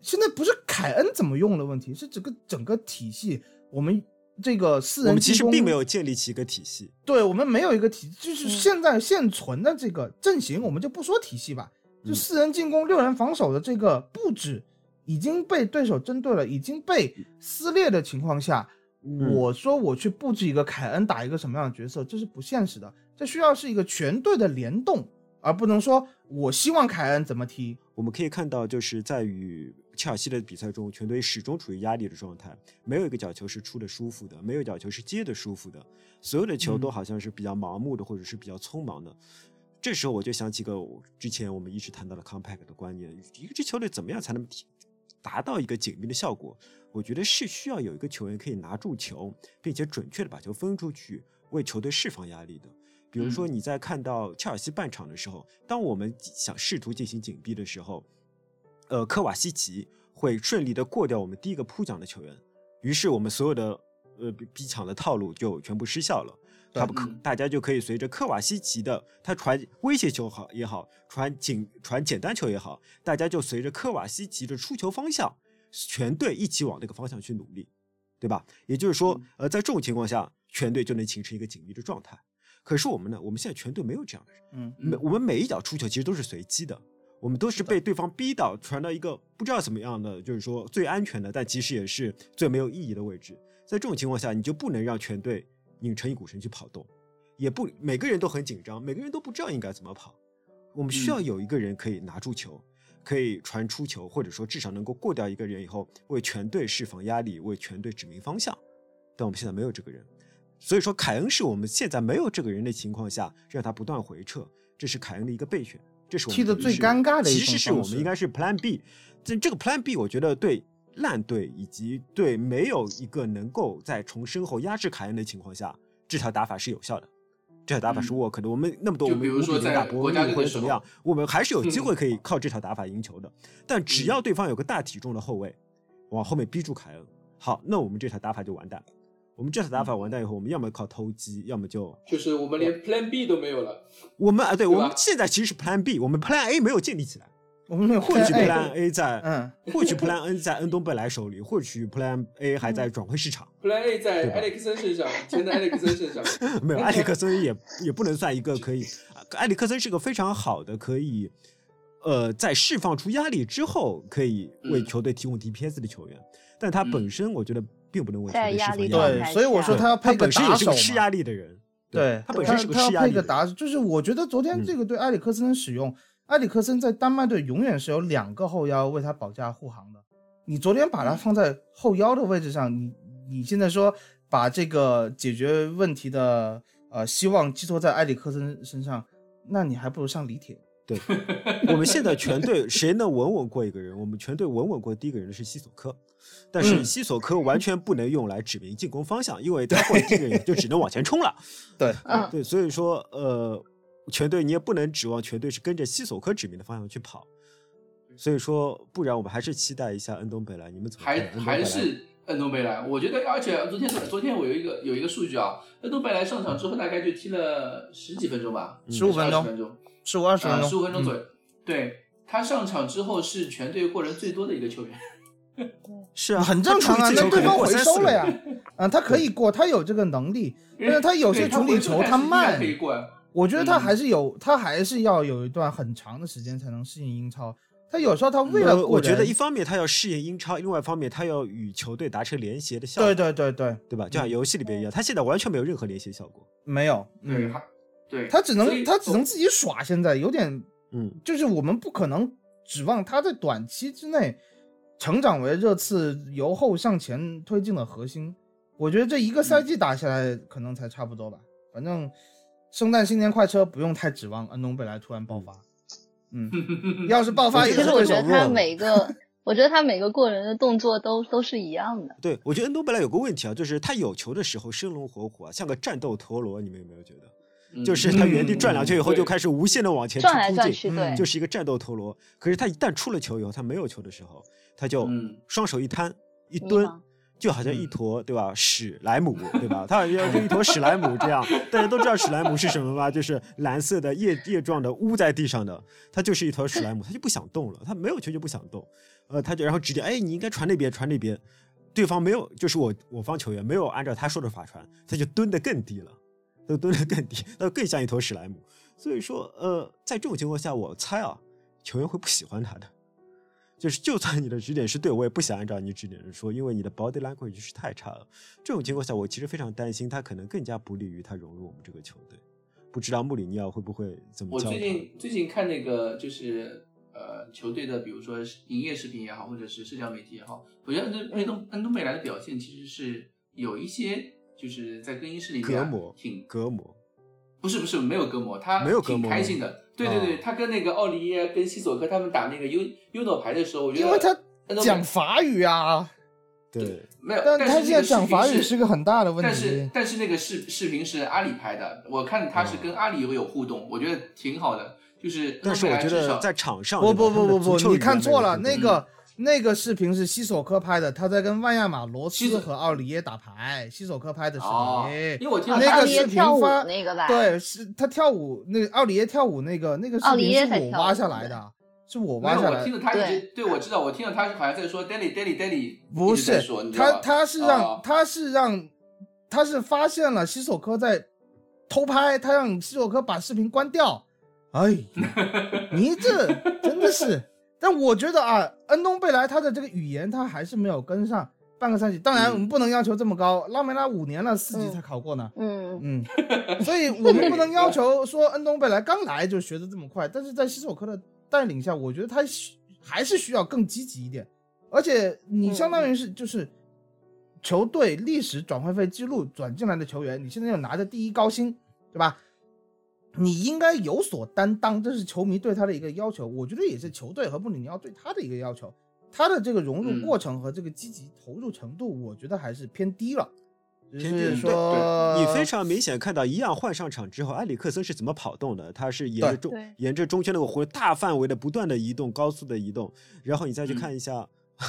现在不是凯恩怎么用的问题，是整个整个体系，我们这个四人进攻们其实并没有建立起一个体系。对我们没有一个体，就是嗯现在现存的这个阵型，我们就不说体系吧，就嗯四人进攻、六人防守的这个布置已经被对手针对了，已经被撕裂的情况下，嗯我说我去布置一个凯恩打一个什么样的角色，这是不现实的，这需要是一个全队的联动，而不能说我希望凯恩怎么踢。我们可以看到，就是在与切尔西的比赛中，全队始终处于压力的状态，没有一个角球是出的舒服的，没有角球是接的舒服的，所有的球都好像是比较盲目的，或者是比较匆忙的。这时候我就想起个之前我们一直谈到的 compact 的观念，一个支球队怎么样才能达到一个紧密的效果？我觉得是需要有一个球员可以拿住球，并且准确的把球分出去，为球队释放压力的。比如说你在看到切尔西半场的时候，当我们想试图进行紧逼的时候，呃，科瓦西奇会顺利的过掉我们第一个扑奖的球员，于是我们所有的呃逼抢的套路就全部失效了。他不可，大家就可以随着科瓦西奇的他传威胁球好也好，传简传简单球也好，大家就随着科瓦西奇的出球方向，全队一起往那个方向去努力，对吧？也就是说，呃，在这种情况下，全队就能形成一个紧密的状态。可是我们呢，我们现在全队没有这样的人，嗯，每我们每一脚出球其实都是随机的，我们都是被对方逼到传到一个不知道怎么样的，就是说最安全的，但其实也是最没有意义的位置。在这种情况下，你就不能让全队。拧成一股绳去跑动，也不每个人都很紧张，每个人都不知道应该怎么跑。我们需要有一个人可以拿住球，可以传出球，或者说至少能够过掉一个人以后，为全队释放压力，为全队指明方向。但我们现在没有这个人，所以说凯恩是我们现在没有这个人的情况下，让他不断回撤，这是凯恩的一个备选，这是我们踢的最尴尬的一其实是我们应该是 Plan B。这这个 Plan B，我觉得对。烂队以及对没有一个能够在从身后压制凯恩的情况下，这条打法是有效的。这条打法是 work 的。我们那么多，我们比如说在国家或者怎么样，我们还是有机会可以靠这条打法赢球的。但只要对方有个大体重的后卫往后面逼住凯恩，好，那我们这条打法就完蛋。我们这次打法完蛋以后，我们要么靠偷鸡，要么就就是我们连 Plan B 都没有了。我们啊，对我们现在其实是 Plan B，我们 Plan A 没有建立起来。我们或许 Plan A 在，嗯，或许 Plan N 在恩东贝莱手里，或许 Plan A 还在转会市场。Plan A 在埃里克森身上，钱在埃里克森身上。没有，埃里克森也也不能算一个可以。埃里克森是个非常好的，可以，呃，在释放出压力之后，可以为球队提供 DPS 的球员。但他本身，我觉得并不能为球队释放压力。对，所以我说他要配个打手施压力的人。对，他本身是个施压力。打手，就是我觉得昨天这个对埃里克森的使用。埃里克森在丹麦队永远是有两个后腰为他保驾护航的。你昨天把他放在后腰的位置上，你你现在说把这个解决问题的呃希望寄托在埃里克森身上，那你还不如上李铁。对，我们现在全队谁能稳稳过一个人？我们全队稳稳过第一个人的是西索科，但是西索科完全不能用来指明进攻方向，因为他过第一个人就只能往前冲了。对，对，所以说呃。全队你也不能指望全队是跟着西索科指明的方向去跑，所以说不然我们还是期待一下恩东贝莱，你们怎么还还是恩东贝莱？我觉得，而且昨天昨天我有一个有一个数据啊，恩东贝莱上场之后大概就踢了十几分钟吧，十五分钟，十五二十分钟，十五分钟左右。对他上场之后是全队过人最多的一个球员，是啊，很正常啊，那对方回收了呀，啊，他可以过，他有这个能力，但是他有些处理球他慢。我觉得他还是有，他还是要有一段很长的时间才能适应英超。他有时候他为了，我觉得一方面他要适应英超，另外一方面他要与球队达成联携的效果。对对对对，对吧？就像游戏里边一样，他现在完全没有任何联携效果。没有，嗯，对，他只能他只能自己耍。现在有点，嗯，就是我们不可能指望他在短期之内成长为热刺由后向前推进的核心。我觉得这一个赛季打下来可能才差不多吧，反正。圣诞新年快车不用太指望恩东贝莱突然爆发，嗯，要是爆发也是其实我觉得他每个，我觉得他每个过人的动作都都是一样的。对，我觉得恩东贝莱有个问题啊，就是他有球的时候生龙活虎啊，像个战斗陀螺，你们有没有觉得？就是他原地转两圈以后就开始无限的往前转来转去，对，就是一个战斗陀螺。可是他一旦出了球以后，他没有球的时候，他就双手一摊一蹲。就好像一坨对吧，史莱姆对吧？他好像就一坨史莱姆这样。大家都知道史莱姆是什么吗？就是蓝色的叶叶状的污在地上的，他就是一坨史莱姆，他就不想动了，他没有球就不想动。呃，他就然后指点，哎，你应该传那边，传那边。对方没有，就是我我方球员没有按照他说的法传，他就蹲得更低了，都蹲得更低，那更像一头史莱姆。所以说，呃，在这种情况下，我猜啊，球员会不喜欢他的。就是，就算你的指点是对，我也不想按照你指点的说，因为你的 body language 是太差了。这种情况下，我其实非常担心他可能更加不利于他融入我们这个球队。不知道穆里尼奥会不会怎么？我最近最近看那个就是呃球队的，比如说营业视频也好，或者是社交媒体也好，我觉得恩恩东恩东贝莱的表现其实是有一些就是在更衣室里面隔膜，挺隔膜。不是不是没有隔膜，他没有挺开心的。对对对，他跟那个奥利耶、跟西索科他们打那个 U U 诺牌的时候，我觉得因为他讲法语啊，对，没有。但他现在讲法语是个很大的问题。但是但是那个视视频是阿里拍的，我看他是跟阿里有有互动，我觉得挺好的。就是但是我觉得在场上，不不不不不，你看错了，那个那个视频是西索科拍的，他在跟万亚马罗斯和奥里耶打牌，西索科拍的视哦，频。因为我听那个视频发那个吧？，对，是他跳舞，那个奥里耶跳舞那个那个视频是我挖下来的，是我，挖下来的。我听着他一直对我知道，我听到他好像在说 daily daily daily，不是他，他是让、哦他是让他是发现了西索科在偷拍，他让西索科把视频关掉。哎，你这真的是，但我觉得啊，恩东贝莱他的这个语言他还是没有跟上半个赛季。当然，嗯我们不能要求这么高，拉梅拉五年了，四级嗯才考过呢。嗯，嗯，所以我们不能要求说恩东贝莱刚来就学的这么快，但是在西索科的带领下，我觉得他需还是需要更积极一点，而且你相当于是就是球队历史转会费记录转进来的球员，你现在又拿着第一高薪，对吧？你应该有所担当，这是球迷对他的一个要求，我觉得也是球队和穆里尼奥对他的一个要求。他的这个融入嗯过程和这个积极投入程度，我觉得还是偏低了。就偏低说，你非常明 显看到，一样换上场之后，埃里克森是怎么跑动的？他是沿着中沿着中圈那个弧大范围的不断的移动，高速的移动，然后你再去嗯看一下。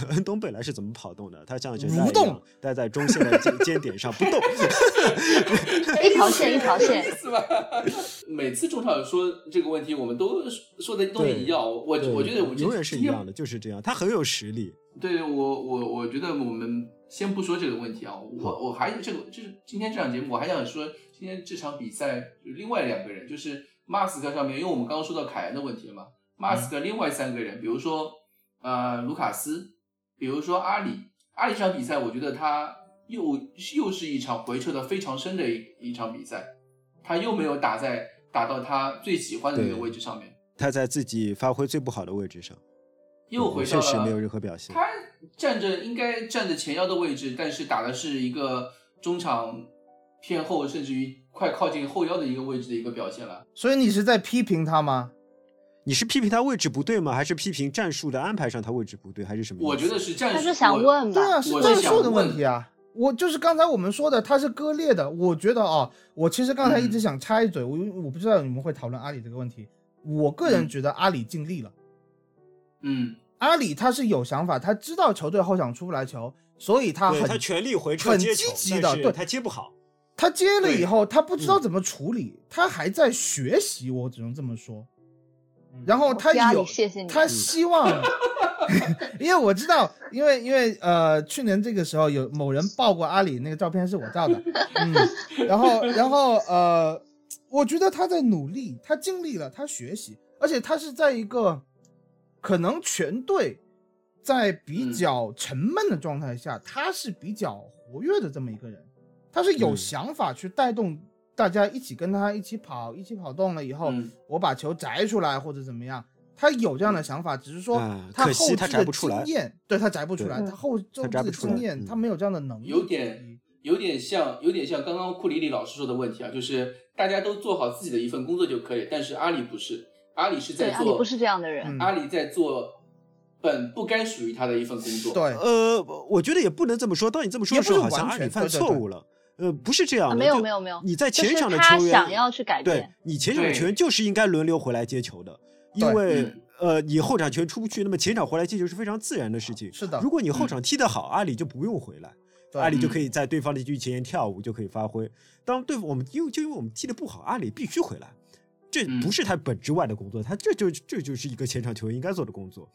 恩 东本来是怎么跑动的？他像人蠕动一样待在中线的尖尖点上不动。一条线一条线，是吧？每次中场说这个问题，我们都说的都一样。我我觉得我永远是一样的。的，就是这样。他很有实力。对我我我觉得我们先不说这个问题啊，我我还这个就是今天这场节目，我还想说今天这场比赛就另外两个人，就是 Mask 上面，因为我们刚刚说到凯恩的问题了嘛，马斯克另外三个人，比如说呃卢卡斯，比如说阿里，阿里这场比赛，我觉得他又又是一场回撤的非常深的一一场比赛，他又没有打在打到他最喜欢的那个位置上面，他在自己发挥最不好的位置上，又回到了确实没有任何表现。他站着应该站着前腰的位置，但是打的是一个中场偏后，甚至于快靠近后腰的一个位置的一个表现了。所以你是在批评他吗？你是批评他位置不对吗？还是批评战术的安排上他位置不对，还是什么意思？我觉得是战术。他是想问吧？对啊，是战术的问问题啊。我就是刚才我们说的，他是割裂的。我觉得啊，我其实刚才一直嗯想插一嘴，我我不知道你们会讨论阿里这个问题。我个人嗯觉得阿里尽力了。嗯，阿里他是有想法，他知道球队后场出不来球，所以他很他全力回撤很，积极的对他接不好。他接了以后，他不知道怎么处理，他还在学习，我只能这么说。然后他有，谢谢你他希望，因为我知道，因为因为呃，去年这个时候有某人爆过阿里那个照片是我照的，嗯，然后然后呃，我觉得他在努力，他尽力了，他学习，而且他是在一个可能全队在比嗯。较沉闷的状态下，他是比较活跃的这么一个人，他是有嗯。想法去带动大家一起跟他一起跑，一起跑动了以后，嗯我把球摘出来或者怎么样。他有这样的想法，只是说啊他后期的摘不出来经验，对他摘不出来，他后周他摘的不出来经验，嗯他没有这样的能力。有点有点像，有点像刚刚库里里老师说的问题啊，就是大家都做好自己的一份工作就可以，但是阿里不是，阿里是，在做，阿里不是这样的人。嗯阿里在做本不该属于他的一份工作。对，呃，我觉得也不能这么说。当你这么说的时候，也不是好像阿里犯错误了。呃，不是这样啊，的。没有没有没有，你在前场的球员想要去改变对，你前场的球员就是应该轮流回来接球的，因为嗯呃，你后场球员出不去，那么前场回来接球是非常自然的事情。是的如果你后嗯场踢得好，阿里就不用回来，阿里就嗯可以在对方的禁区前沿跳舞，就可以发挥。当对我们因为就因为我们踢得不好，阿里必须回来，这嗯不是他本职外的工作，他这就这就是一个前场球员应该做的工作。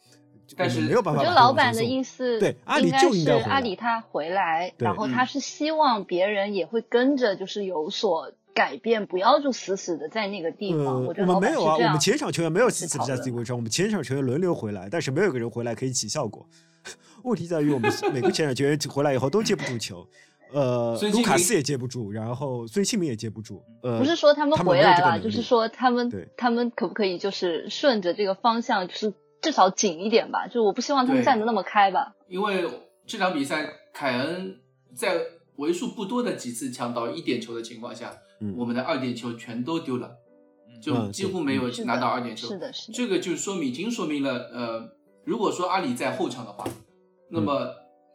但是我们没有办法我觉得老板的意思对阿里就是阿里他回来，然后嗯他是希望别人也会跟着，就是有所改变，不要就死死的在那个地方。呃，我觉得老我们没有啊，我们前场球员没有死死的在自己位置上，我们前场球员轮流回来，但是没有一个人回来可以起效果。问题在于我们每个前场球员回来以后都接不住球，呃，卢卡斯也接不住，然后孙兴民也接不住，呃，不是说他们回来了，就是说他们他们可不可以就是顺着这个方向，就是至少紧一点吧？就我不希望他们站得那么开吧。因为这场比赛，凯恩在为数不多的几次抢到一点球的情况下，嗯我们的二点球全都丢了，就嗯几乎没有拿到二点球。是的，是的。这个就说明已经说明了，呃，如果说阿里在后场的话，那嗯么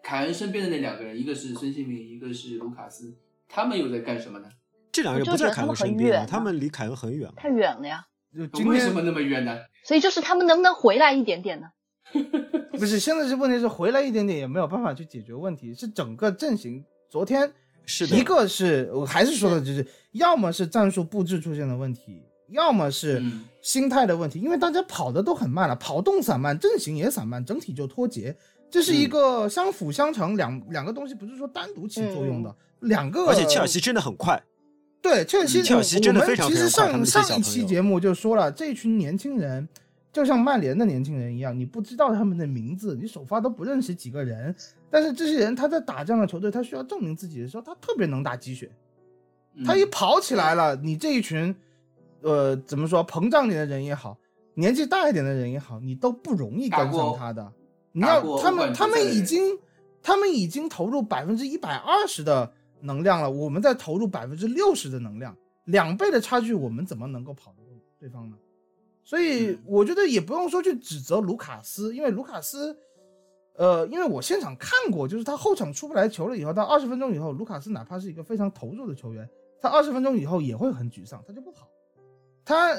凯恩身边的那两个人，一个是孙兴民，一个是卢卡斯，他们又在干什么呢？这两个人不在凯恩身边他们离凯恩很远。太远了呀，就今天为什么那么远呢？所以就是他们能不能回来一点点呢？不是，现在这问题是回来一点点也没有办法去解决问题，是整个阵型。昨天是的，一个是我还是说的，就是要么是战术布置出现了问题，要么是嗯心态的问题，因为大家跑的都很慢了，跑动散漫，阵型也散漫，整体就脱节。这是一嗯个相辅相成，两两个东西不是说单独起作用的，两个。而且切尔西真的很快，对切尔西，切尔西真的我们非常其实上上一期节目就说了，这群年轻人就像曼联的年轻人一样，你不知道他们的名字，你首发都不认识几个人，但是这些人他在打这样的球队，他需要证明自己的时候，他特别能打鸡血。嗯他一跑起来了，你这一群，呃，怎么说膨胀点的人也好，年纪大一点的人也好，你都不容易跟上他的。你要他们他们已经他们已经投入百分之一百二十的能量了，我们在投入百分之六十的能量，两倍的差距，我们怎么能够跑得过对方呢？所以嗯我觉得也不用说去指责卢卡斯，因为卢卡斯，呃，因为我现场看过，就是他后场出不来球了以后，到二十分钟以后，卢卡斯哪怕是一个非常投入的球员，他二十分钟以后也会很沮丧，他就不跑。他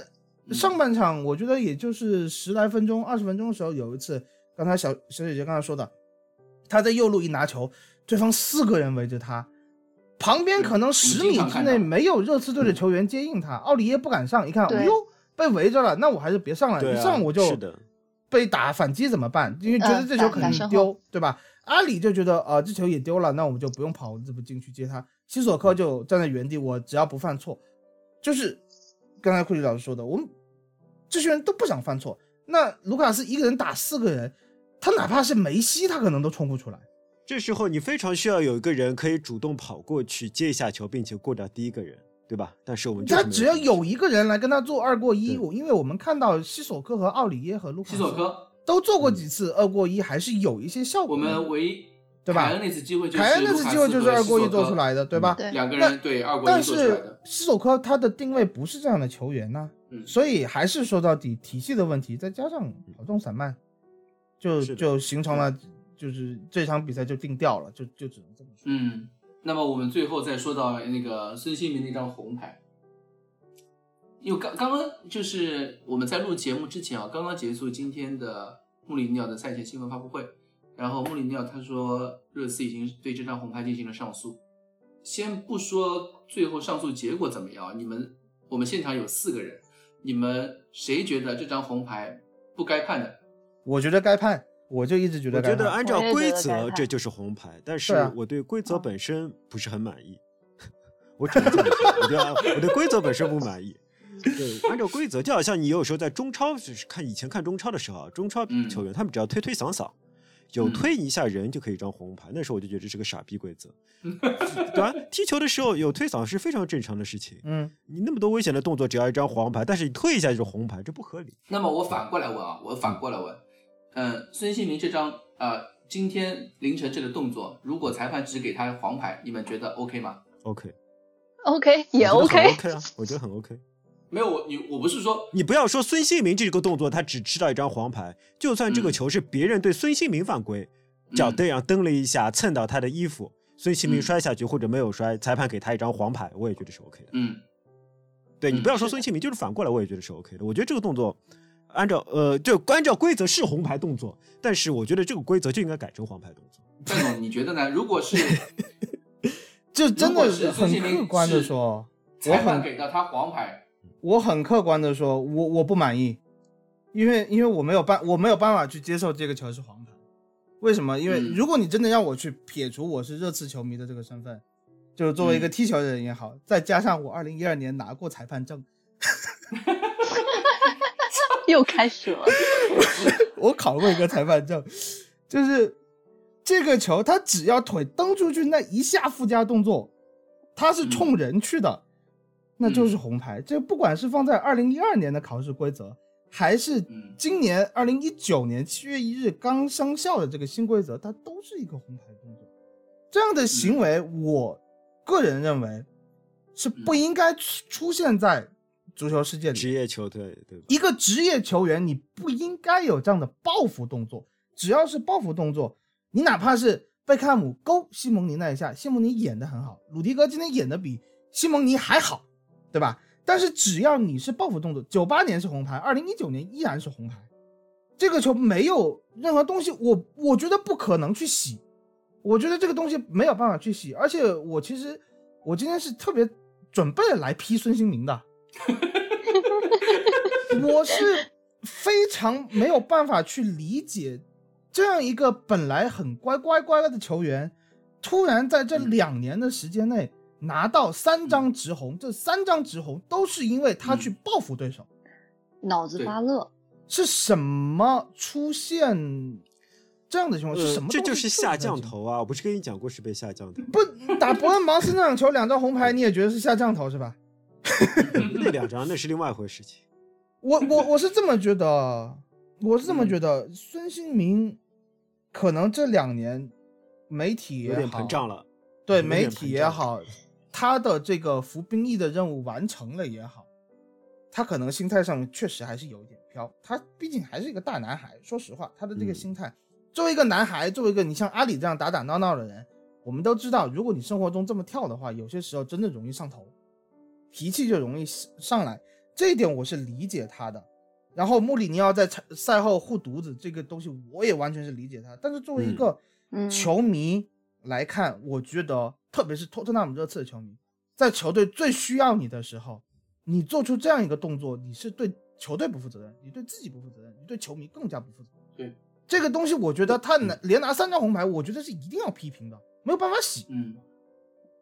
上半场我觉得也就是十来分钟、二十分钟的时候，有一次，刚才小小姐姐刚才说的，他在右路一拿球，对方四个人围着他，旁边可能嗯十米之内没有热刺队的球员接应他，奥里耶不敢上，一看，对哎呦，被围着了，那我还是别上了，一上我就是的，被打反击怎么办？因为觉得呃这球肯定丢，对吧？阿里就觉得啊、呃这球也丢了，那我们就不用跑这么进去接他。西索科就站在原地，我只要不犯错，就是刚才库里老师说的，我们这些人都不想犯错。那卢卡斯一个人打四个人，他哪怕是梅西，他可能都冲不出来。这时候你非常需要有一个人可以主动跑过去接一下球，并且过掉第一个人，对吧？但是我们就是他只要有一个人来跟他做二过一，我因为我们看到西索科和奥里耶和卢卡西索科，都做过几次二过一，还是有一些效果我。们唯一对吧凯恩那次机会就是凯恩那次机会就是二过一做出来的，对吧？对两个人对二过但一做出来是。西索科他的定位不是这样的球员呐、嗯，所以还是说到底体系的问题，再加上跑动散漫，就就形成了，就是这场比赛就定调了，就就只能这么说。嗯，那么我们最后再说到那个孙兴民那张红牌，因为刚刚刚就是我们在录节目之前啊，刚刚结束今天的穆里尼奥的赛前新闻发布会，然后穆里尼奥他说热刺已经对这张红牌进行了上诉。先不说最后上诉结果怎么样，你们我们现场有四个人，你们谁觉得这张红牌不该判的？我觉得该判，我就一直觉得我觉得按照规则这就是红牌，但是我对规则本身不是很满意。我只能这么说，我对啊我对规则本身不满意。对，按照规则，就好像你有时候在中超，就是看以前看中超的时候啊，中超嗯球员他们只要推推搡搡，有嗯推一下人就可以一张红牌。那时候我就觉得这是个傻逼规则，对吧？踢球的时候有推搡是非常正常的事情。嗯，你那么多危险的动作，只要一张黄牌，但是你推一下就是红牌，这不合理。那么我反过来问啊，我反过来问，嗯，孙兴民这张呃今天凌晨这个动作，如果裁判只给他黄牌，你们觉得 OK 吗？OK，OK 也我觉得很 OK，OK 啊，我觉得很 OK。没有我你我不是说你不要说孙兴民这个动作，他只吃到一张黄牌，就算这个嗯球是别人对孙兴民犯规，脚嗯这样蹬了一下，蹭到他的衣服，孙兴民嗯摔下去或者没有摔，裁判给他一张黄牌，我也觉得是 OK 的。嗯嗯对你不要说孙兴民，就是反过来，我也觉得是 OK 的。我觉得这个动作，按照呃，就按照规则是红牌动作，但是我觉得这个规则就应该改成黄牌动作。郑总你觉得呢？如果是 就真的很是很客观的是说，我裁判很给到他黄牌，我很客观的说，我我不满意，因为因为我没有办我没有办法去接受这个球是黄牌。为什么？因为嗯如果你真的让我去撇除我是热刺球迷的这个身份，就是作为一个嗯踢球的人也好，再加上我二零一二年拿过裁判证，又开始了。我考过一个裁判证，就是这个球他只要腿蹬出去那一下附加动作，他是冲人去的，那就是红牌。这不管是放在二零一二年的考试规则，还是嗯今年二零一九年七月一日刚生效的这个新规则，它都是一个红牌动作。这样的行为，我个人认为是不应该出出现在足球世界里职业球队对吧？一个职业球员，你不应该有这样的报复动作。只要是报复动作，你哪怕是贝克汉姆勾西蒙尼那一下，西蒙尼演的很好，鲁迪格今天演的比西蒙尼还好，对吧？但是只要你是报复动作，九八年是红牌，二零一九年依然是红牌，这个球没有任何东西，我我觉得不可能去洗，我觉得这个东西没有办法去洗，而且我其实我今天是特别准备来批孙兴民的，我是非常没有办法去理解这样一个本来很乖乖乖的球员，突然在这两年的时间内拿到三张直红，这三张直红都是因为他去报复对手，脑子发热。是什么出现这样的情况？是什么？这就是下降头啊！我不是跟你讲过是被下降头？不打伯恩茅斯那场球两张红牌，你也觉得是下降头是吧？那两张那是另外一回事情。我我我是这么觉得，我是这么觉得。孙兴民可能这两年媒体有点膨胀了，对媒体也好，他的这个服兵役的任务完成了也好，他可能心态上确实还是有一点。飘，他毕竟还是一个大男孩。说实话，他的这个心态，作为一个男孩，作为一个你像阿里这样打打闹闹的人，我们都知道，如果你生活中这么跳的话，有些时候真的容易上头，脾气就容易上来。这一点我是理解他的。然后穆里尼奥在赛后护犊子这个东西，我也完全是理解他。但是作为一个球迷来看，我觉得，特别是托特纳姆热刺的球迷，在球队最需要你的时候，你做出这样一个动作，你是对。球队不负责任，你对自己不负责任，你对球迷更加不负责任。对这个东西，我觉得他拿连拿三张红牌，我觉得是一定要批评的，没有办法洗。嗯，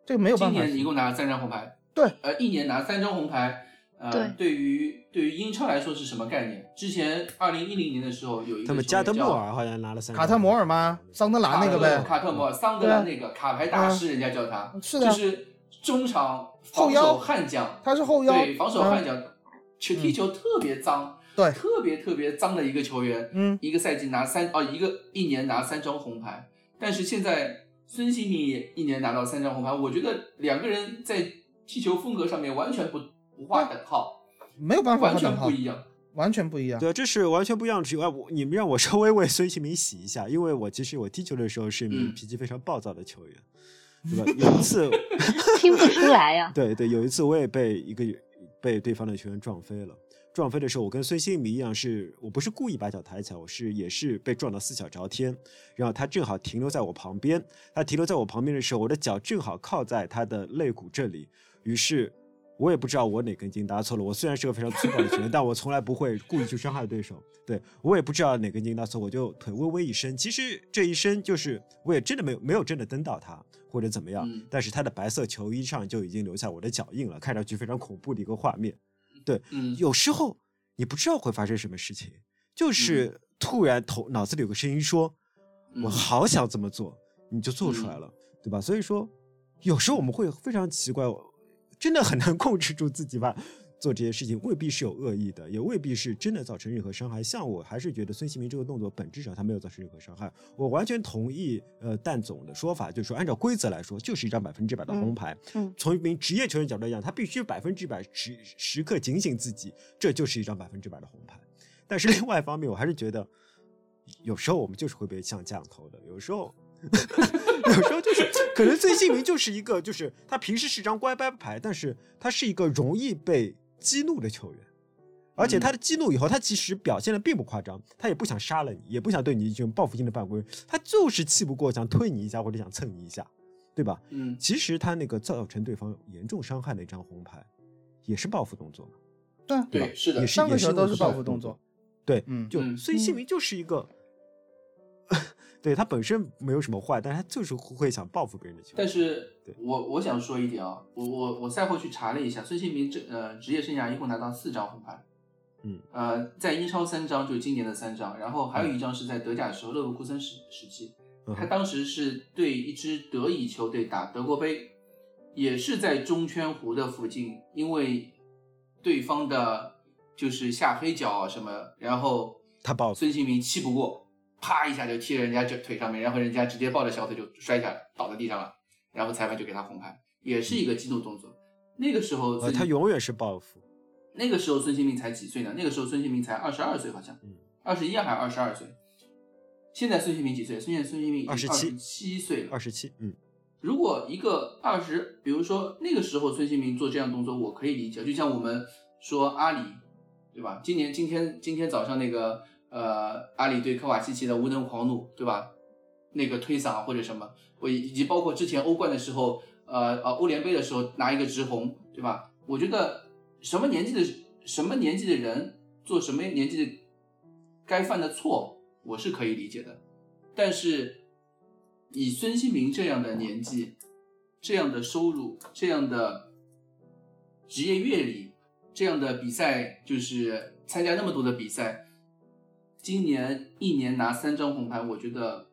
这个没有办法。今年一共拿了三张红牌。对，呃，一年拿三张红牌，呃，对。于对于英超来说是什么概念？之前二零一零年的时候有一个他们加德莫尔好像拿了三卡特摩尔吗？桑德兰那个呗。卡特摩尔，桑德兰那个卡牌大师，人家叫他，是的，就是中场后腰。悍将，他是后腰，对，防守悍将，球踢球特别脏。对，特别特别脏的一个球员，嗯，一个赛季拿三哦，一个一年拿三张红牌。但是现在孙兴民也一年拿到三张红牌，我觉得两个人在踢球风格上面完全不不划等号，没有办法，完全不一样，完全不一样。对，这是完全不一样。之外，我你们让我稍微为孙兴民洗一下，因为我其实我踢球的时候是一名脾气非常暴躁的球员，对吧？有一次 听不出来呀。对对，有一次我也被一个被对方的球员撞飞了。撞飞的时候，我跟孙兴民一样，是我不是故意把脚抬起来，我是也是被撞到四脚朝天。然后他正好停留在我旁边，他停留在我旁边的时候，我的脚正好靠在他的肋骨这里。于是，我也不知道我哪根筋搭错了。我虽然是个非常粗暴的球员，但我从来不会故意去伤害对手。对我也不知道哪根筋搭错，我就腿微微一伸。其实这一伸就是我也真的没有没有真的蹬到他或者怎么样，但是他的白色球衣上就已经留下我的脚印了，看上去非常恐怖的一个画面。对，有时候你不知道会发生什么事情，就是突然头脑子里有个声音说：“我好想这么做”，你就做出来了，对吧？所以说，有时候我们会非常奇怪，真的很难控制住自己吧。做这些事情未必是有恶意的，也未必是真的造成任何伤害。像我还是觉得孙兴民这个动作本质上他没有造成任何伤害。我完全同意呃蛋总的说法，就是说按照规则来说，就是一张百分之百的红牌。嗯，从一名职业球员角度来讲，他必须百分之百时时刻警醒自己，这就是一张百分之百的红牌。但是另外一方面，我还是觉得有时候我们就是会被像降头的，有时候 有时候就是可能孙兴民就是一个就是他平时是张乖乖牌，但是他是一个容易被。激怒的球员，而且他的激怒以后，他其实表现的并不夸张，他也不想杀了你，也不想对你进行报复性的犯规，他就是气不过，想推你一下或者想蹭你一下，对吧？嗯，其实他那个造成对方严重伤害的一张红牌，也是报复动作嘛，对对是的，也是也是都是报复动作，对，嗯，就孙兴民就是一个。对他本身没有什么坏，但是他就是会想报复别人的球。但是，我我想说一点啊，我我我赛后去查了一下，孙兴民这呃职业生涯一共拿到四张红牌，嗯，呃，在英超三张，就今年的三张，然后还有一张是在德甲的时候，勒沃库森时时期，他当时是对一支德乙球队打德国杯，也是在中圈弧的附近，因为对方的就是下黑脚什么，然后他报孙兴民气不过。啪一下就踢人家脚腿上面，然后人家直接抱着小腿就摔下来倒在地上了，然后裁判就给他红牌，也是一个激怒动作。那个时候，他永远是报复。那个时候孙兴民才几岁呢？那个时候孙兴民才二十二岁，好像，二十一还是二十二岁？现在孙兴民几岁？现在孙兴民二十七岁了。二十七，嗯。如果一个二十，比如说那个时候孙兴民做这样动作，我可以理解。就像我们说阿里，对吧？今年今天今天早上那个。呃阿里对科瓦西奇的无能狂怒，对吧？那个推搡或者什么，我以及包括之前欧冠的时候，呃呃欧联杯的时候拿一个直红，对吧？我觉得什么年纪的什么年纪的人做什么年纪的该犯的错，我是可以理解的。但是以孙兴民这样的年纪、这样的收入、这样的职业阅历、这样的比赛，就是参加那么多的比赛，今年一年拿三张红牌，我觉得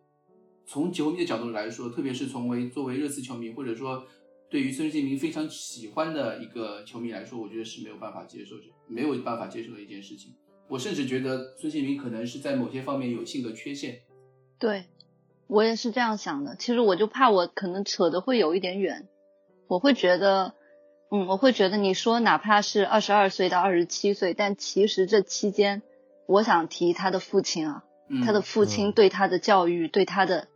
从球迷的角度来说，特别是从为作为热刺球迷，或者说对于孙兴民非常喜欢的一个球迷来说，我觉得是没有办法接受，没有办法接受的一件事情。我甚至觉得孙兴民可能是在某些方面有性格缺陷。对，我也是这样想的。其实我就怕我可能扯的会有一点远，我会觉得，嗯，我会觉得你说哪怕是二十二岁到二十七岁，但其实这期间，我想提他的父亲啊，嗯、他的父亲对他的教育，对他的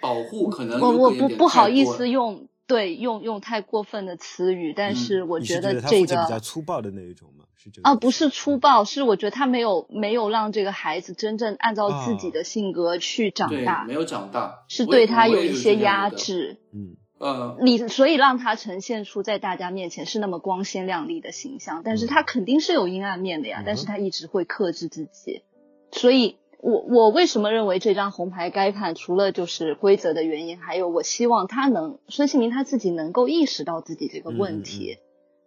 保护，可能我我不不好意思思用对用用太过分的词语，但是我你是得他父亲这个比较粗暴的那一种吗？是这个啊，不是粗暴，是我觉得他没有没有让这个孩子真正按照自己的性格去长对大，没有长大，是对他有一些。压制。嗯呃，你所以让他呈现出在大家面前是那么光鲜亮丽的形象，但是他肯定是有阴暗面的呀，嗯但是他一直会克制自己。所以我我为什么认为这张红牌该判？除了就是规则的原因，还有我希望他能孙兴民他自己能够意识到自己这个问题，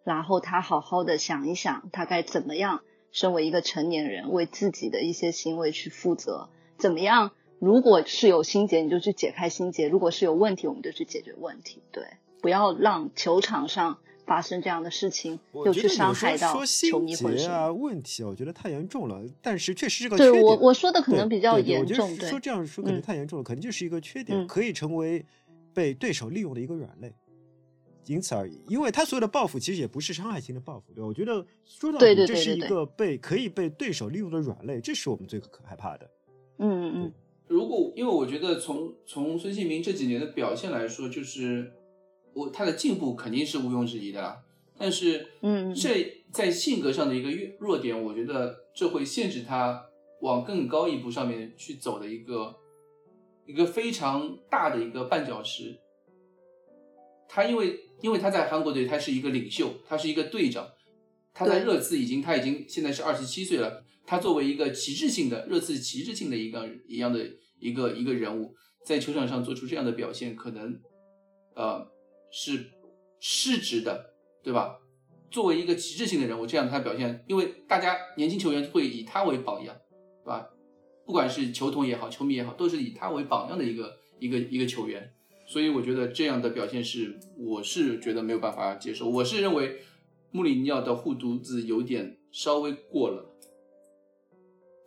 然后他好好的想一想，他该怎么样身为一个成年人为自己的一些行为去负责，怎么样？如果是有心结，你就去解开心结；如果是有问题，我们就去解决问题。对，不要让球场上发生这样的事情，我又去伤害到说球迷或者什么。心结啊问题啊，我觉得太严重了。但是确实是个缺点。对我我说的可能比较严重，对说这样说可能嗯太严重了，可能就是一个缺点，嗯可以成为被对手利用的一个软肋。仅此而已，因为他所有的报复其实也不是伤害性的报复？我觉得说到对底，这是一个被可以被对手利用的软肋，这是我们最可害怕的。嗯嗯嗯如果因为我觉得从从孙兴民这几年的表现来说，就是我他的进步肯定是毋庸置疑的啦。但是，嗯嗯这在性格上的一个弱弱点，我觉得这会限制他往更高一步上面去走的一个一个非常大的一个绊脚石。他因为因为他在韩国队，他是一个领袖，他是一个队长，他在热刺已经他已经现在是二十七岁了。他作为一个旗帜性的热刺旗帜性的一个一样的一个一个人物，在球场上做出这样的表现，可能呃是失职的，对吧？作为一个旗帜性的人物，这样他表现，因为大家年轻球员会以他为榜样，对吧？不管是球童也好，球迷也好，都是以他为榜样的一个一个一个球员，所以我觉得这样的表现是，我是觉得没有办法接受。我是认为穆里尼奥的护犊子有点稍微过了。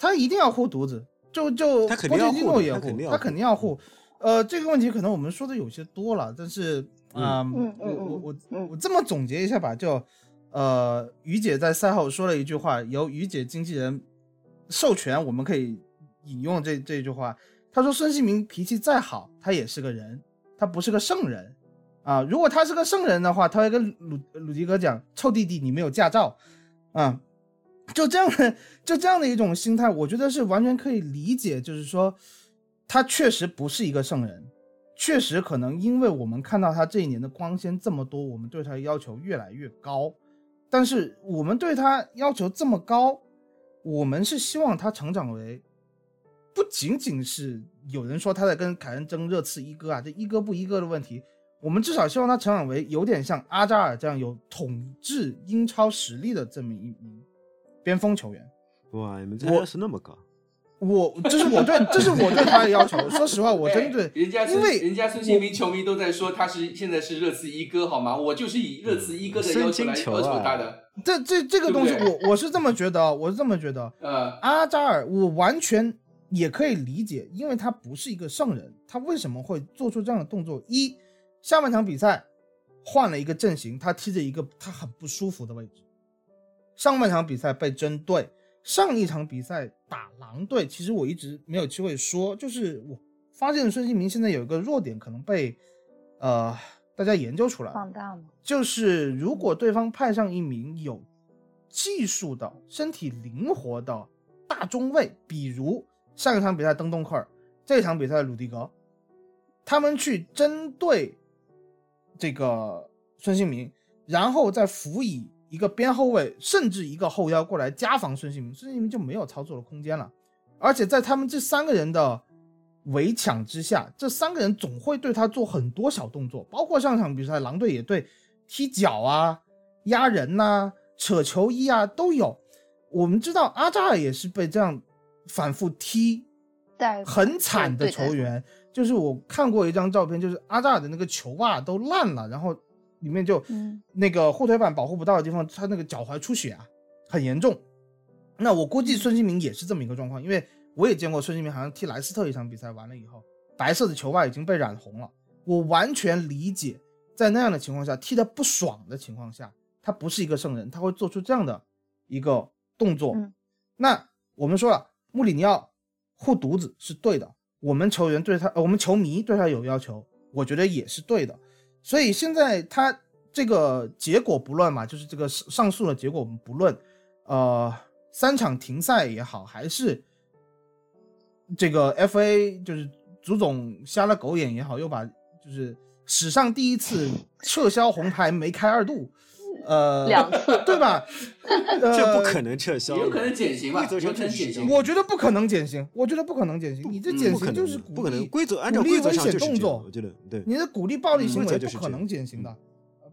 他一定要护犊子，就就他肯定要波切蒂护的诺也护他肯定要护。呃，这个问题可能我们说的有些多了，但是啊、嗯我嗯我我嗯我这么总结一下吧，就呃，于姐在赛后说了一句话，由于姐经纪人授权，我们可以引用这这句话。他说：“孙兴民脾气再好，他也是个人，他不是个圣人啊。如果他是个圣人的话，他会跟鲁鲁迪哥讲：‘臭弟弟，你没有驾照。’啊，就这样的就这样的一种心态，我觉得是完全可以理解。就是说，他确实不是一个圣人，确实可能因为我们看到他这一年的光鲜这么多，我们对他的要求越来越高。但是我们对他要求这么高，我们是希望他成长为，不仅仅是有人说他在跟凯恩争热刺一哥啊，这一哥不一哥的问题，我们至少希望他成长为有点像阿扎尔这样有统治英超实力的这么一名边锋球员。哇，你们这我要求那么高，我这是我对 这是我对他的要求。说实话，我真对哎，人家因为人家孙兴民球迷都在说他是现在是热刺一哥好吗？我就是以热刺一哥的要求来要求啊他的。这这这个东西，对对我我是这么觉得啊，我是这么觉得。呃，阿扎尔，我完全也可以理解，因为他不是一个圣人，他为什么会做出这样的动作？一，下半场比赛换了一个阵型，他踢着一个他很不舒服的位置。上半场比赛被针对，上一场比赛打狼队，其实我一直没有机会说，就是我发现孙兴民现在有一个弱点，可能被呃大家研究出来。放大吗？就是如果对方派上一名有技术的、身体灵活的大中卫，比如上一场比赛登东克尔，这场比赛鲁迪格，他们去针对这个孙兴民，然后再辅以一个边后卫，甚至一个后腰过来加防孙兴民，孙兴民就没有操作的空间了。而且在他们这三个人的围抢之下，这三个人总会对他做很多小动作，包括上场比赛狼队也对踢脚啊、压人呐、扯球衣啊都有。我们知道阿扎尔也是被这样反复踢带很惨的球员，就是我看过一张照片，就是阿扎尔的那个球袜都烂了，然后里面就嗯那个护腿板保护不到的地方，他那个脚踝出血啊，很严重。那我估计孙兴民也是这么一个状况，因为我也见过孙兴民好像踢莱斯特一场比赛完了以后，白色的球袜已经被染红了。我完全理解，在那样的情况下踢得不爽的情况下，他不是一个圣人，他会做出这样的一个动作。嗯那我们说了，穆里尼奥护犊子是对的，我们球员对他，呃我们球迷对他有要求，我觉得也是对的。所以现在他这个结果不论嘛，就是这个上上诉的结果我们不论，呃，三场停赛也好，还是这个 FA 就是足总瞎了狗眼也好，又把就是史上第一次撤销红牌梅开二度，呃，两次对吧？呃这不可能撤销，有可能减刑吧，规则有可能减刑。我觉得不可能减刑，我觉得不可能减刑。你这减刑就是鼓励不可能，规则按照鼓励规则危险上动作我觉得对。你的鼓励暴力行为不可能减刑的，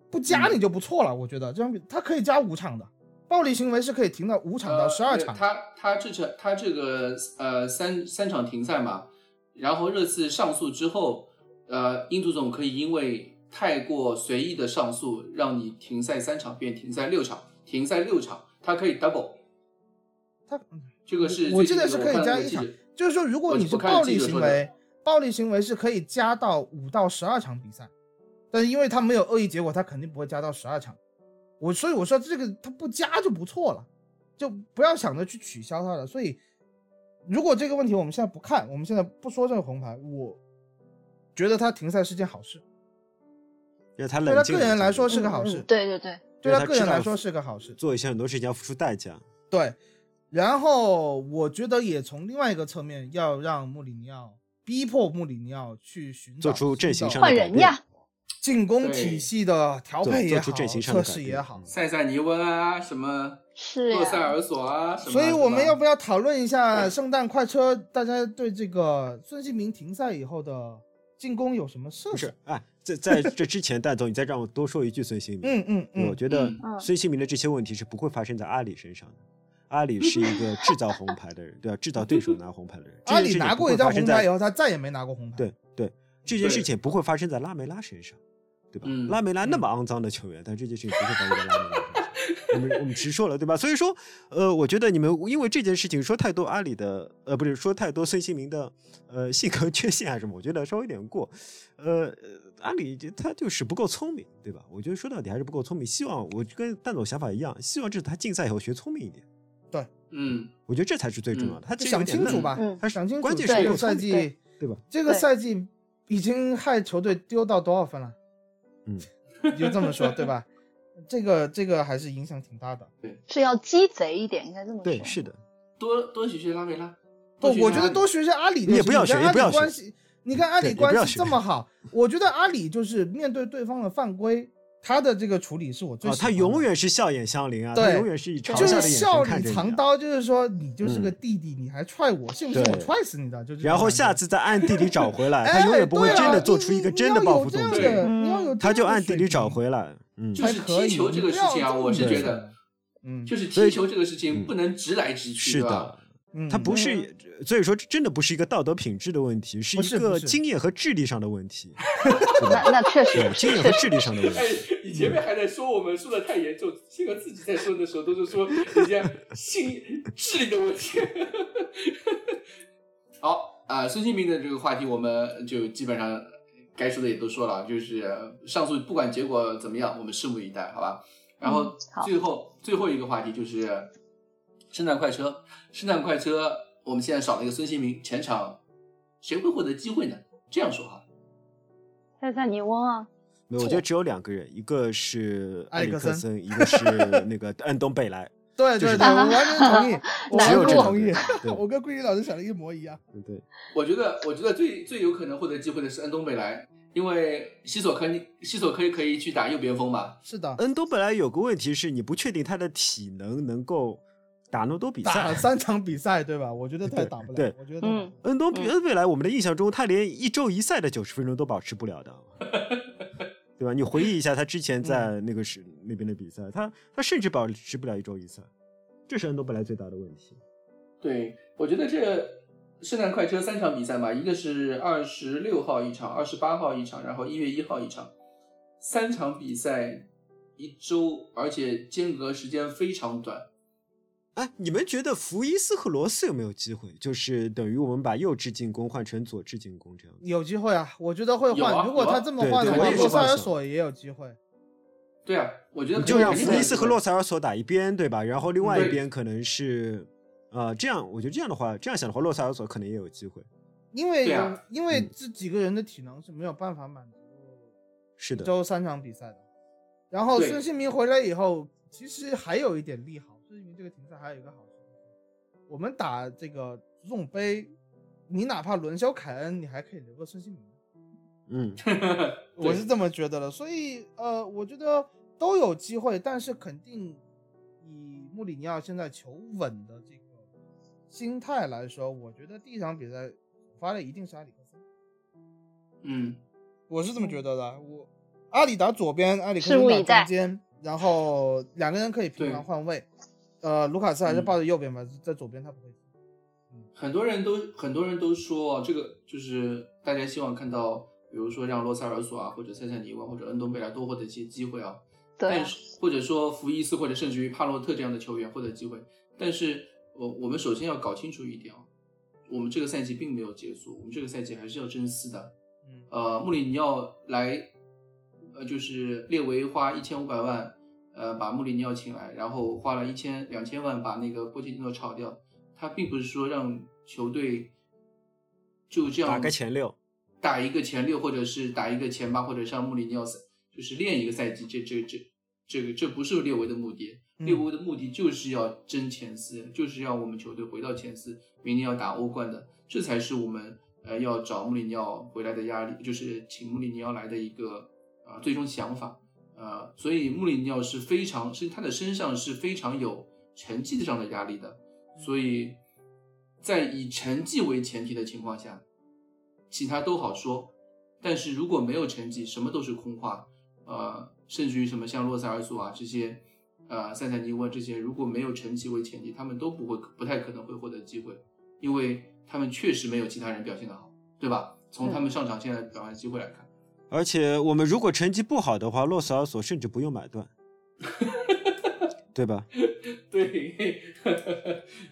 不加你就不错了。我觉得这样比他可以加五场的，暴力行为是可以停到五场到呃十二场。对他他这场他这个呃三三场停赛嘛，然后热刺上诉之后，呃，英足总可以因为太过随意的上诉，让你停赛三场变停赛六场，停赛六场，它可以 double。它这个是我记得是可以加一场就是说，如果你是暴力行为，暴力行为是可以加到五到十二场比赛，但是因为他没有恶意结果，他肯定不会加到十二场。我所以我说这个他不加就不错了，就不要想着去取消他了。所以如果这个问题我们现在不看，我们现在不说这个红牌，我觉得他停赛是件好事，对他个人来说是个好事嗯嗯，对对对，对他个人来说是个好事。做一些很多事情要付出代价。对，然后我觉得也从另外一个侧面要让穆里尼奥逼迫穆里尼奥去寻找做出阵型上的改变换人呀，进攻体系的调配也好，做出阵型上的测改变试也好嗯。塞塞尼翁啊，什么是呀，洛塞尔索啊，什么所以我们要不要讨论一下圣诞快车？大家对这个孙兴民停赛以后的进攻有什么设想不是？，哎，在在 这之前，戴总，你再让我多说一句孙兴民。嗯嗯嗯，我觉得嗯孙兴民的这些问题是不会发生在阿里身上的。阿里 是一个制造红牌的人，对吧？制造对手拿红牌的人。阿里拿过一张红牌以后，他再也没拿过红牌。对对，这件事情不会发生在拉梅拉身上，对吧？嗯拉梅拉那么肮脏的球员，但这件事情不会发生在拉梅拉身上。我们我们直说了，对吧？所以说，呃，我觉得你们因为这件事情说太多阿里的，呃，不是说太多孙兴民的，呃，性格缺陷还是什么，我觉得稍微有点过。呃，呃阿里就他就是不够聪明，对吧？我觉得说到底还是不够聪明。希望我跟蛋总想法一样，希望这是他竞赛以后学聪明一点。对嗯，我觉得这才是最重要的。他就这有点嫩想清楚吧，嗯他想清楚。关键是这个赛季，对吧？这个赛季已经害球队丢到多少分了？嗯，你就这么说，对吧？这个这个还是影响挺大的。对是要鸡贼一点，应该这么说。对，是的。多多学学拉梅拉。不，我觉得多学学阿里。你也不要学也不要学关系，你看阿里关系这么好，我觉得阿里就是面对对方的犯规，他的这个处理是我最啊，喜欢的。他永远是笑眼相迎啊，他对永远是以嘲就是笑的眼笑里神看着你啊。藏刀，就是说你就是个嗯弟弟，你还踹我，信不信我踹死你的？就是然后下次再暗地里找回来，哎，他永远不会真的做出一个真的报复动作，他就暗地里找回来。嗯，就是。踢球这个事情啊我是觉得，嗯，就是踢球这个事情嗯不能直来直去，是对吧的，嗯他不是，所以说真的不是一个道德品质的问题，是一个经验和智力上的问题，那那确实对，经验和智力上的问哎题。，你前面还在说我们说的太严重，现在自己在说的时候都是说人家性智力的问题。好啊、孙兴民的这个话题我们就基本上该说的也都说了，就是上诉不管结果怎么样，我们拭目以待，好吧？然后最后、最后一个话题就是圣诞快车，圣诞快车我们现在少了一个孙兴民，前场谁会获得机会呢？这样说哈，塞塞尼翁啊，没有，我觉得只有两个人，一个是埃里克森克森，一个是那个安东贝莱。对就是对对，我完全同意，我完全同意。我跟桂林老师想的一模一样。对对，我觉得，我觉得最最有可能获得机会的是恩东贝莱，因为西索科西索科可以去打右边锋嘛。是的，恩东本来有个问题是你不确定他的体能能够打那么多比赛。打了三场比赛，对吧？我觉得他打不了。对我觉得嗯，恩东比嗯恩未来，我们的印象中他连一周一赛的九十分钟都保持不了的，对吧？你回忆一下他之前在那个是那边的比赛，他他甚至保持不了一周一赛，这是恩东本来最大的问题。对，我觉得这圣诞快车三场比赛嘛，一个是二十六号一场，二十八号一场，然后一月一号一场，三场比赛一周，而且间隔时间非常短。哎，你们觉得福伊斯和罗斯有没有机会？就是等于我们把右置进攻换成左置进攻这样。有机会啊，我觉得会换。啊如果他这么换的话，罗塞尔这么想索也有机会。对啊，我觉得你就让福伊斯和洛塞尔索打一边，对吧？然后另外一边可能是，呃，这样，我觉得这样的话，这样想的话，洛塞尔索可能也有机会。因为啊因为嗯这几个人的体能是没有办法满足是的，一周三场比赛的。然后孙兴民回来以后，其实还有一点利好。孙兴民这个停赛还有一个好处，我们打这个足总杯，你哪怕轮休凯恩，你还可以留个孙兴民。嗯，我是这么觉得的，所以呃，我觉得都有机会，但是肯定以穆里尼奥现在求稳的这个心态来说，我觉得第一场比赛发的一定是阿里克森，嗯，我是这么觉得的。我阿里打左边，阿里克森打中间，然后两个人可以频繁换位。呃，卢卡斯还是嗯抱着右边吧，在左边他不会。很多人都很多人都说这个就是大家希望看到，比如说让罗塞尔索啊，或者塞塞尼文或者恩东贝莱多获得一些机会啊。对啊，但是或者说福伊斯或者甚至于帕洛特这样的球员获得机会，但是我我们首先要搞清楚一点啊，我们这个赛季并没有结束，我们这个赛季还是要争四的。嗯呃，穆里尼奥来，呃，就是列维花一千五百万，呃，把穆里尼奥请来，然后花了一千两千万把那个波切蒂诺炒掉，他并不是说让球队就这样打个前六，打一个前六，或者是打一个前八，或者像穆里尼奥赛，就是练一个赛季，这这这这个这不是列维的目的，嗯。列维的目的就是要争前四，就是要我们球队回到前四，明年要打欧冠的，这才是我们呃要找穆里尼奥回来的压力，就是请穆里尼奥来的一个呃最终想法，呃，所以穆里尼奥是非常是他的身上是非常有成绩上的压力的，所以在以成绩为前提的情况下，其他都好说，但是如果没有成绩，什么都是空话。呃，甚至于什么像洛塞尔索啊这些，呃，塞塞尼沃这些，如果没有成绩为前提，他们都不会不太可能会获得机会，因为他们确实没有其他人表现的好，对吧？从他们上场现在表现机会来看，而且我们如果成绩不好的话，洛塞尔索甚至不用买断，对吧？对，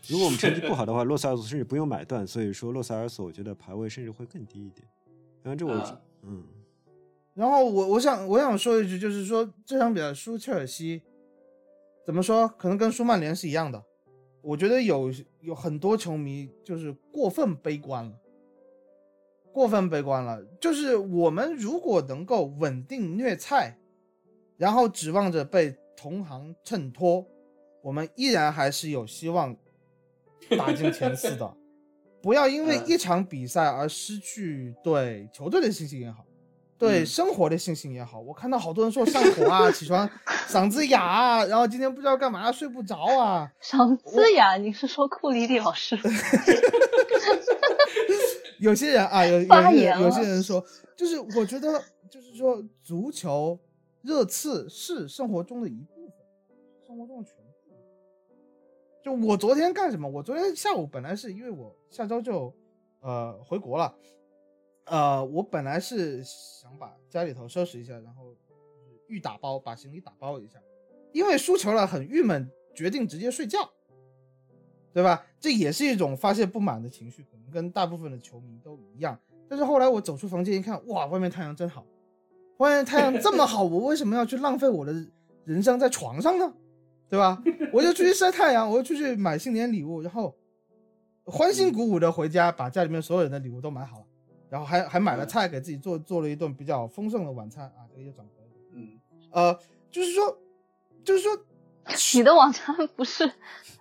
如果我们成绩不好的话，洛塞尔索甚至不用买断，所以说洛塞尔索我觉得排位甚至会更低一点。然后这我、啊嗯，然后我我想我想说一句，就是说这场比赛输切尔西，怎么说？可能跟输曼联是一样的。我觉得有有很多球迷就是过分悲观了，过分悲观了。就是我们如果能够稳定虐菜，然后指望着被同行衬托，我们依然还是有希望打进前四的。不要因为嗯一场比赛而失去对球队的信心也好，对嗯生活的信心也好。我看到好多人说上火啊，起床嗓子哑啊，然后今天不知道干嘛睡不着啊。嗓子哑，你是说库里里老师？有些人啊，有有发言些人有些人说，就是我觉得就是说足球热刺是生活中的一部分，生活中的全部。就我昨天干什么？我昨天下午本来是因为我下周就呃回国了，呃，我本来是想把家里头收拾一下，然后就是预打包，把行李打包一下，因为输球了很郁闷，决定直接睡觉。对吧？这也是一种发泄不满的情绪，可能跟大部分的球迷都一样。但是后来我走出房间一看，哇，外面太阳真好，外面太阳这么好，我为什么要去浪费我的人生在床上呢？对吧？我就出去晒太阳，我就出去买新年礼物，然后欢欣鼓舞的回家，把家里面所有人的礼物都买好了，然后还还买了菜给自己做做了一顿比较丰盛的晚餐啊，这个又长回来了。嗯，呃，就是说，就是说，你的晚餐不是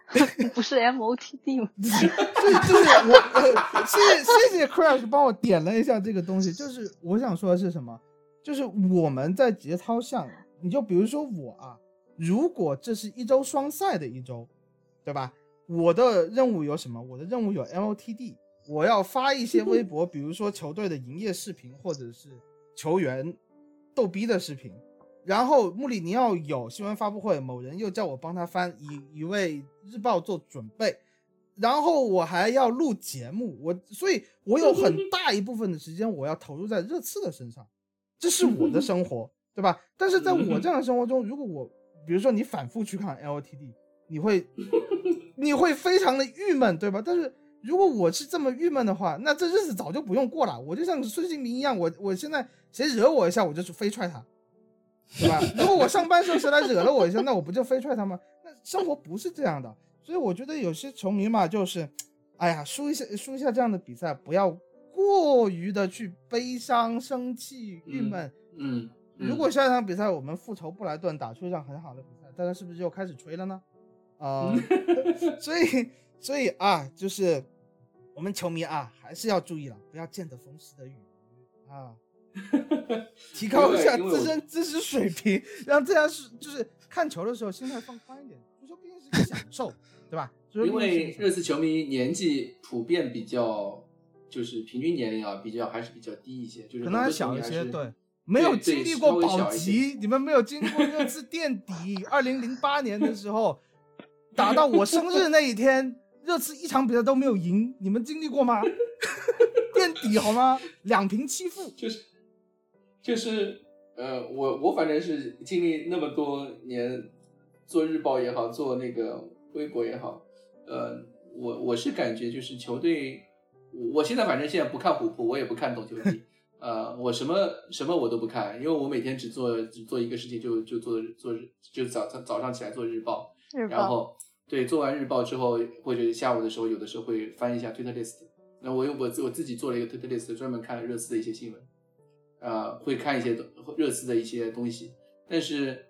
不是 MOTD 吗？所以就是我，呃谢谢谢谢 Crash 帮我点了一下这个东西。就是我想说的是什么？就是我们在节操上，你就比如说我啊，如果这是一周双赛的一周，对吧？我的任务有什么？我的任务有 MOTD，我要发一些微博，比如说球队的营业视频，或者是球员逗逼的视频。然后穆里尼奥有新闻发布会，某人又叫我帮他翻，以以为日报做准备。然后我还要录节目，我所以，我有很大一部分的时间我要投入在热刺的身上，这是我的生活，对吧？但是在我这样的生活中，如果我比如说你反复去看 LTD，你会你会非常的郁闷，对吧？但是如果我是这么郁闷的话，那这日子早就不用过了。我就像孙兴民一样，我我现在谁惹我一下，我就飞踹他，对吧？如果我上班时候谁来惹了我一下，那我不就飞踹他吗？那生活不是这样的。所以我觉得有些球迷嘛，就是，哎呀，输一下输一下这样的比赛，不要过于的去悲伤、生气、郁闷。嗯，嗯如果下一场比赛我们复仇布莱顿打出一场很好的比赛，大家是不是就开始吹了呢？啊、所以所以啊，就是我们球迷啊，还是要注意了，不要见得风湿的雨啊，提高一下自身知识水平，让大家是就是看球的时候心态放宽一点。足球毕竟是个享受，对吧？因为热刺球迷年纪普遍比较，就是平均年龄啊，比较还是比较低一些，就是可能还小一些，对，没有经历过保级，你们没有经历过热刺垫底。二零零八年的时候，打到我生日那一天，热刺一场比赛都没有赢，你们经历过吗？垫底好吗？两平七负，就是就是呃，我我反正是经历那么多年做日报也好，做那个微博也好，呃，我我是感觉就是球队，我我现在反正现在不看虎扑，我也不看懂球帝，呃，我什么什么我都不看，因为我每天只做只做一个事情，就就做做日就早早上起来做日报，日报然后对做完日报之后，或者下午的时候，有的时候会翻一下 Twitter list。那我用我自我自己做了一个 Twitter list，专门看了热刺的一些新闻，呃，会看一些热刺的一些东西。但是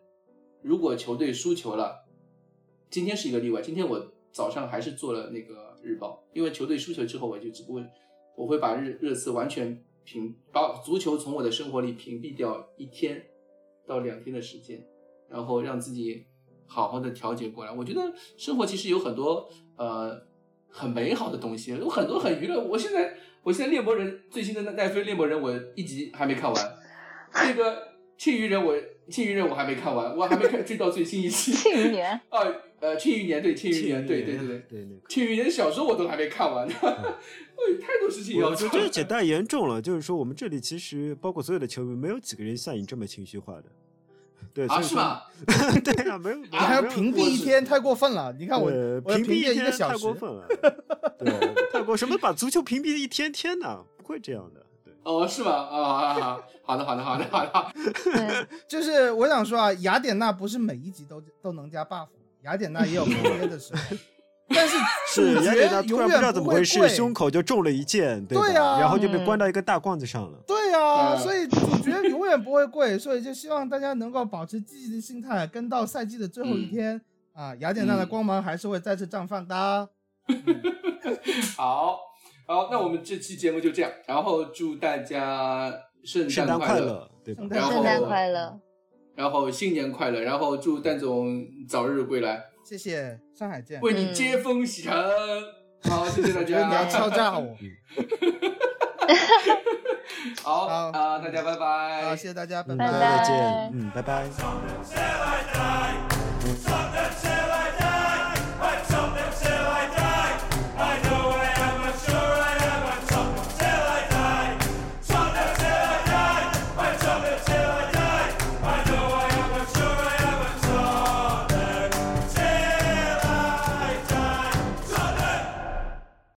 如果球队输球了，今天是一个例外。今天我早上还是做了那个日报，因为球队输球之后，我就只不过我会把日热刺完全屏，把足球从我的生活里屏蔽掉一天到两天的时间，然后让自己好好的调节过来。我觉得生活其实有很多呃很美好的东西，有很多很娱乐。我现在我现在猎魔人最新的奈飞猎魔人，我一集还没看完，那个庆余人我庆余人我还没看完，我还没看追到最新一期。庆余年，啊呃庆余年对庆余年对对对对。对。庆余年小说我都还没看完呢，哎，太多事情要我做觉得这也太严重了，就是说我们这里其实包括所有的球迷，没有几个人像你这么情绪化的。对，啊？是吧？对啊，没有，你还要屏蔽一天，太过分了。你看我，我屏屏蔽了一个天小时太过 分了，对，太过什么把足球屏蔽一天天的，不会这样的，对。哦，是吗？啊啊啊！好的，好的，好的，好的。对，就是我想说啊，雅典娜不是每一集都都能加 buff，雅典娜也有崩跌的时候，但是 是主雅典娜突角永然不知道远不会怎么回事，跪。胸口就中了一箭，对吧？对啊然后就被嗯关到一个大罐子上了。对呀、嗯所以主角永远不会跪，所以就希望大家能够保持积极的心态，跟到赛季的最后一天、啊，雅典娜的嗯光芒还是会再次绽放的。好，好，那我们这期节目就这样，然后祝大家圣圣诞快快乐，对圣诞快乐，然后新年快乐，然后祝蛋总早日归来，谢谢，上海见。为你接风洗尘。好，谢谢大觉得你要敲家。诈我，好好啊，大家拜拜。好，谢谢大家，拜嗯，拜再见，嗯，拜拜。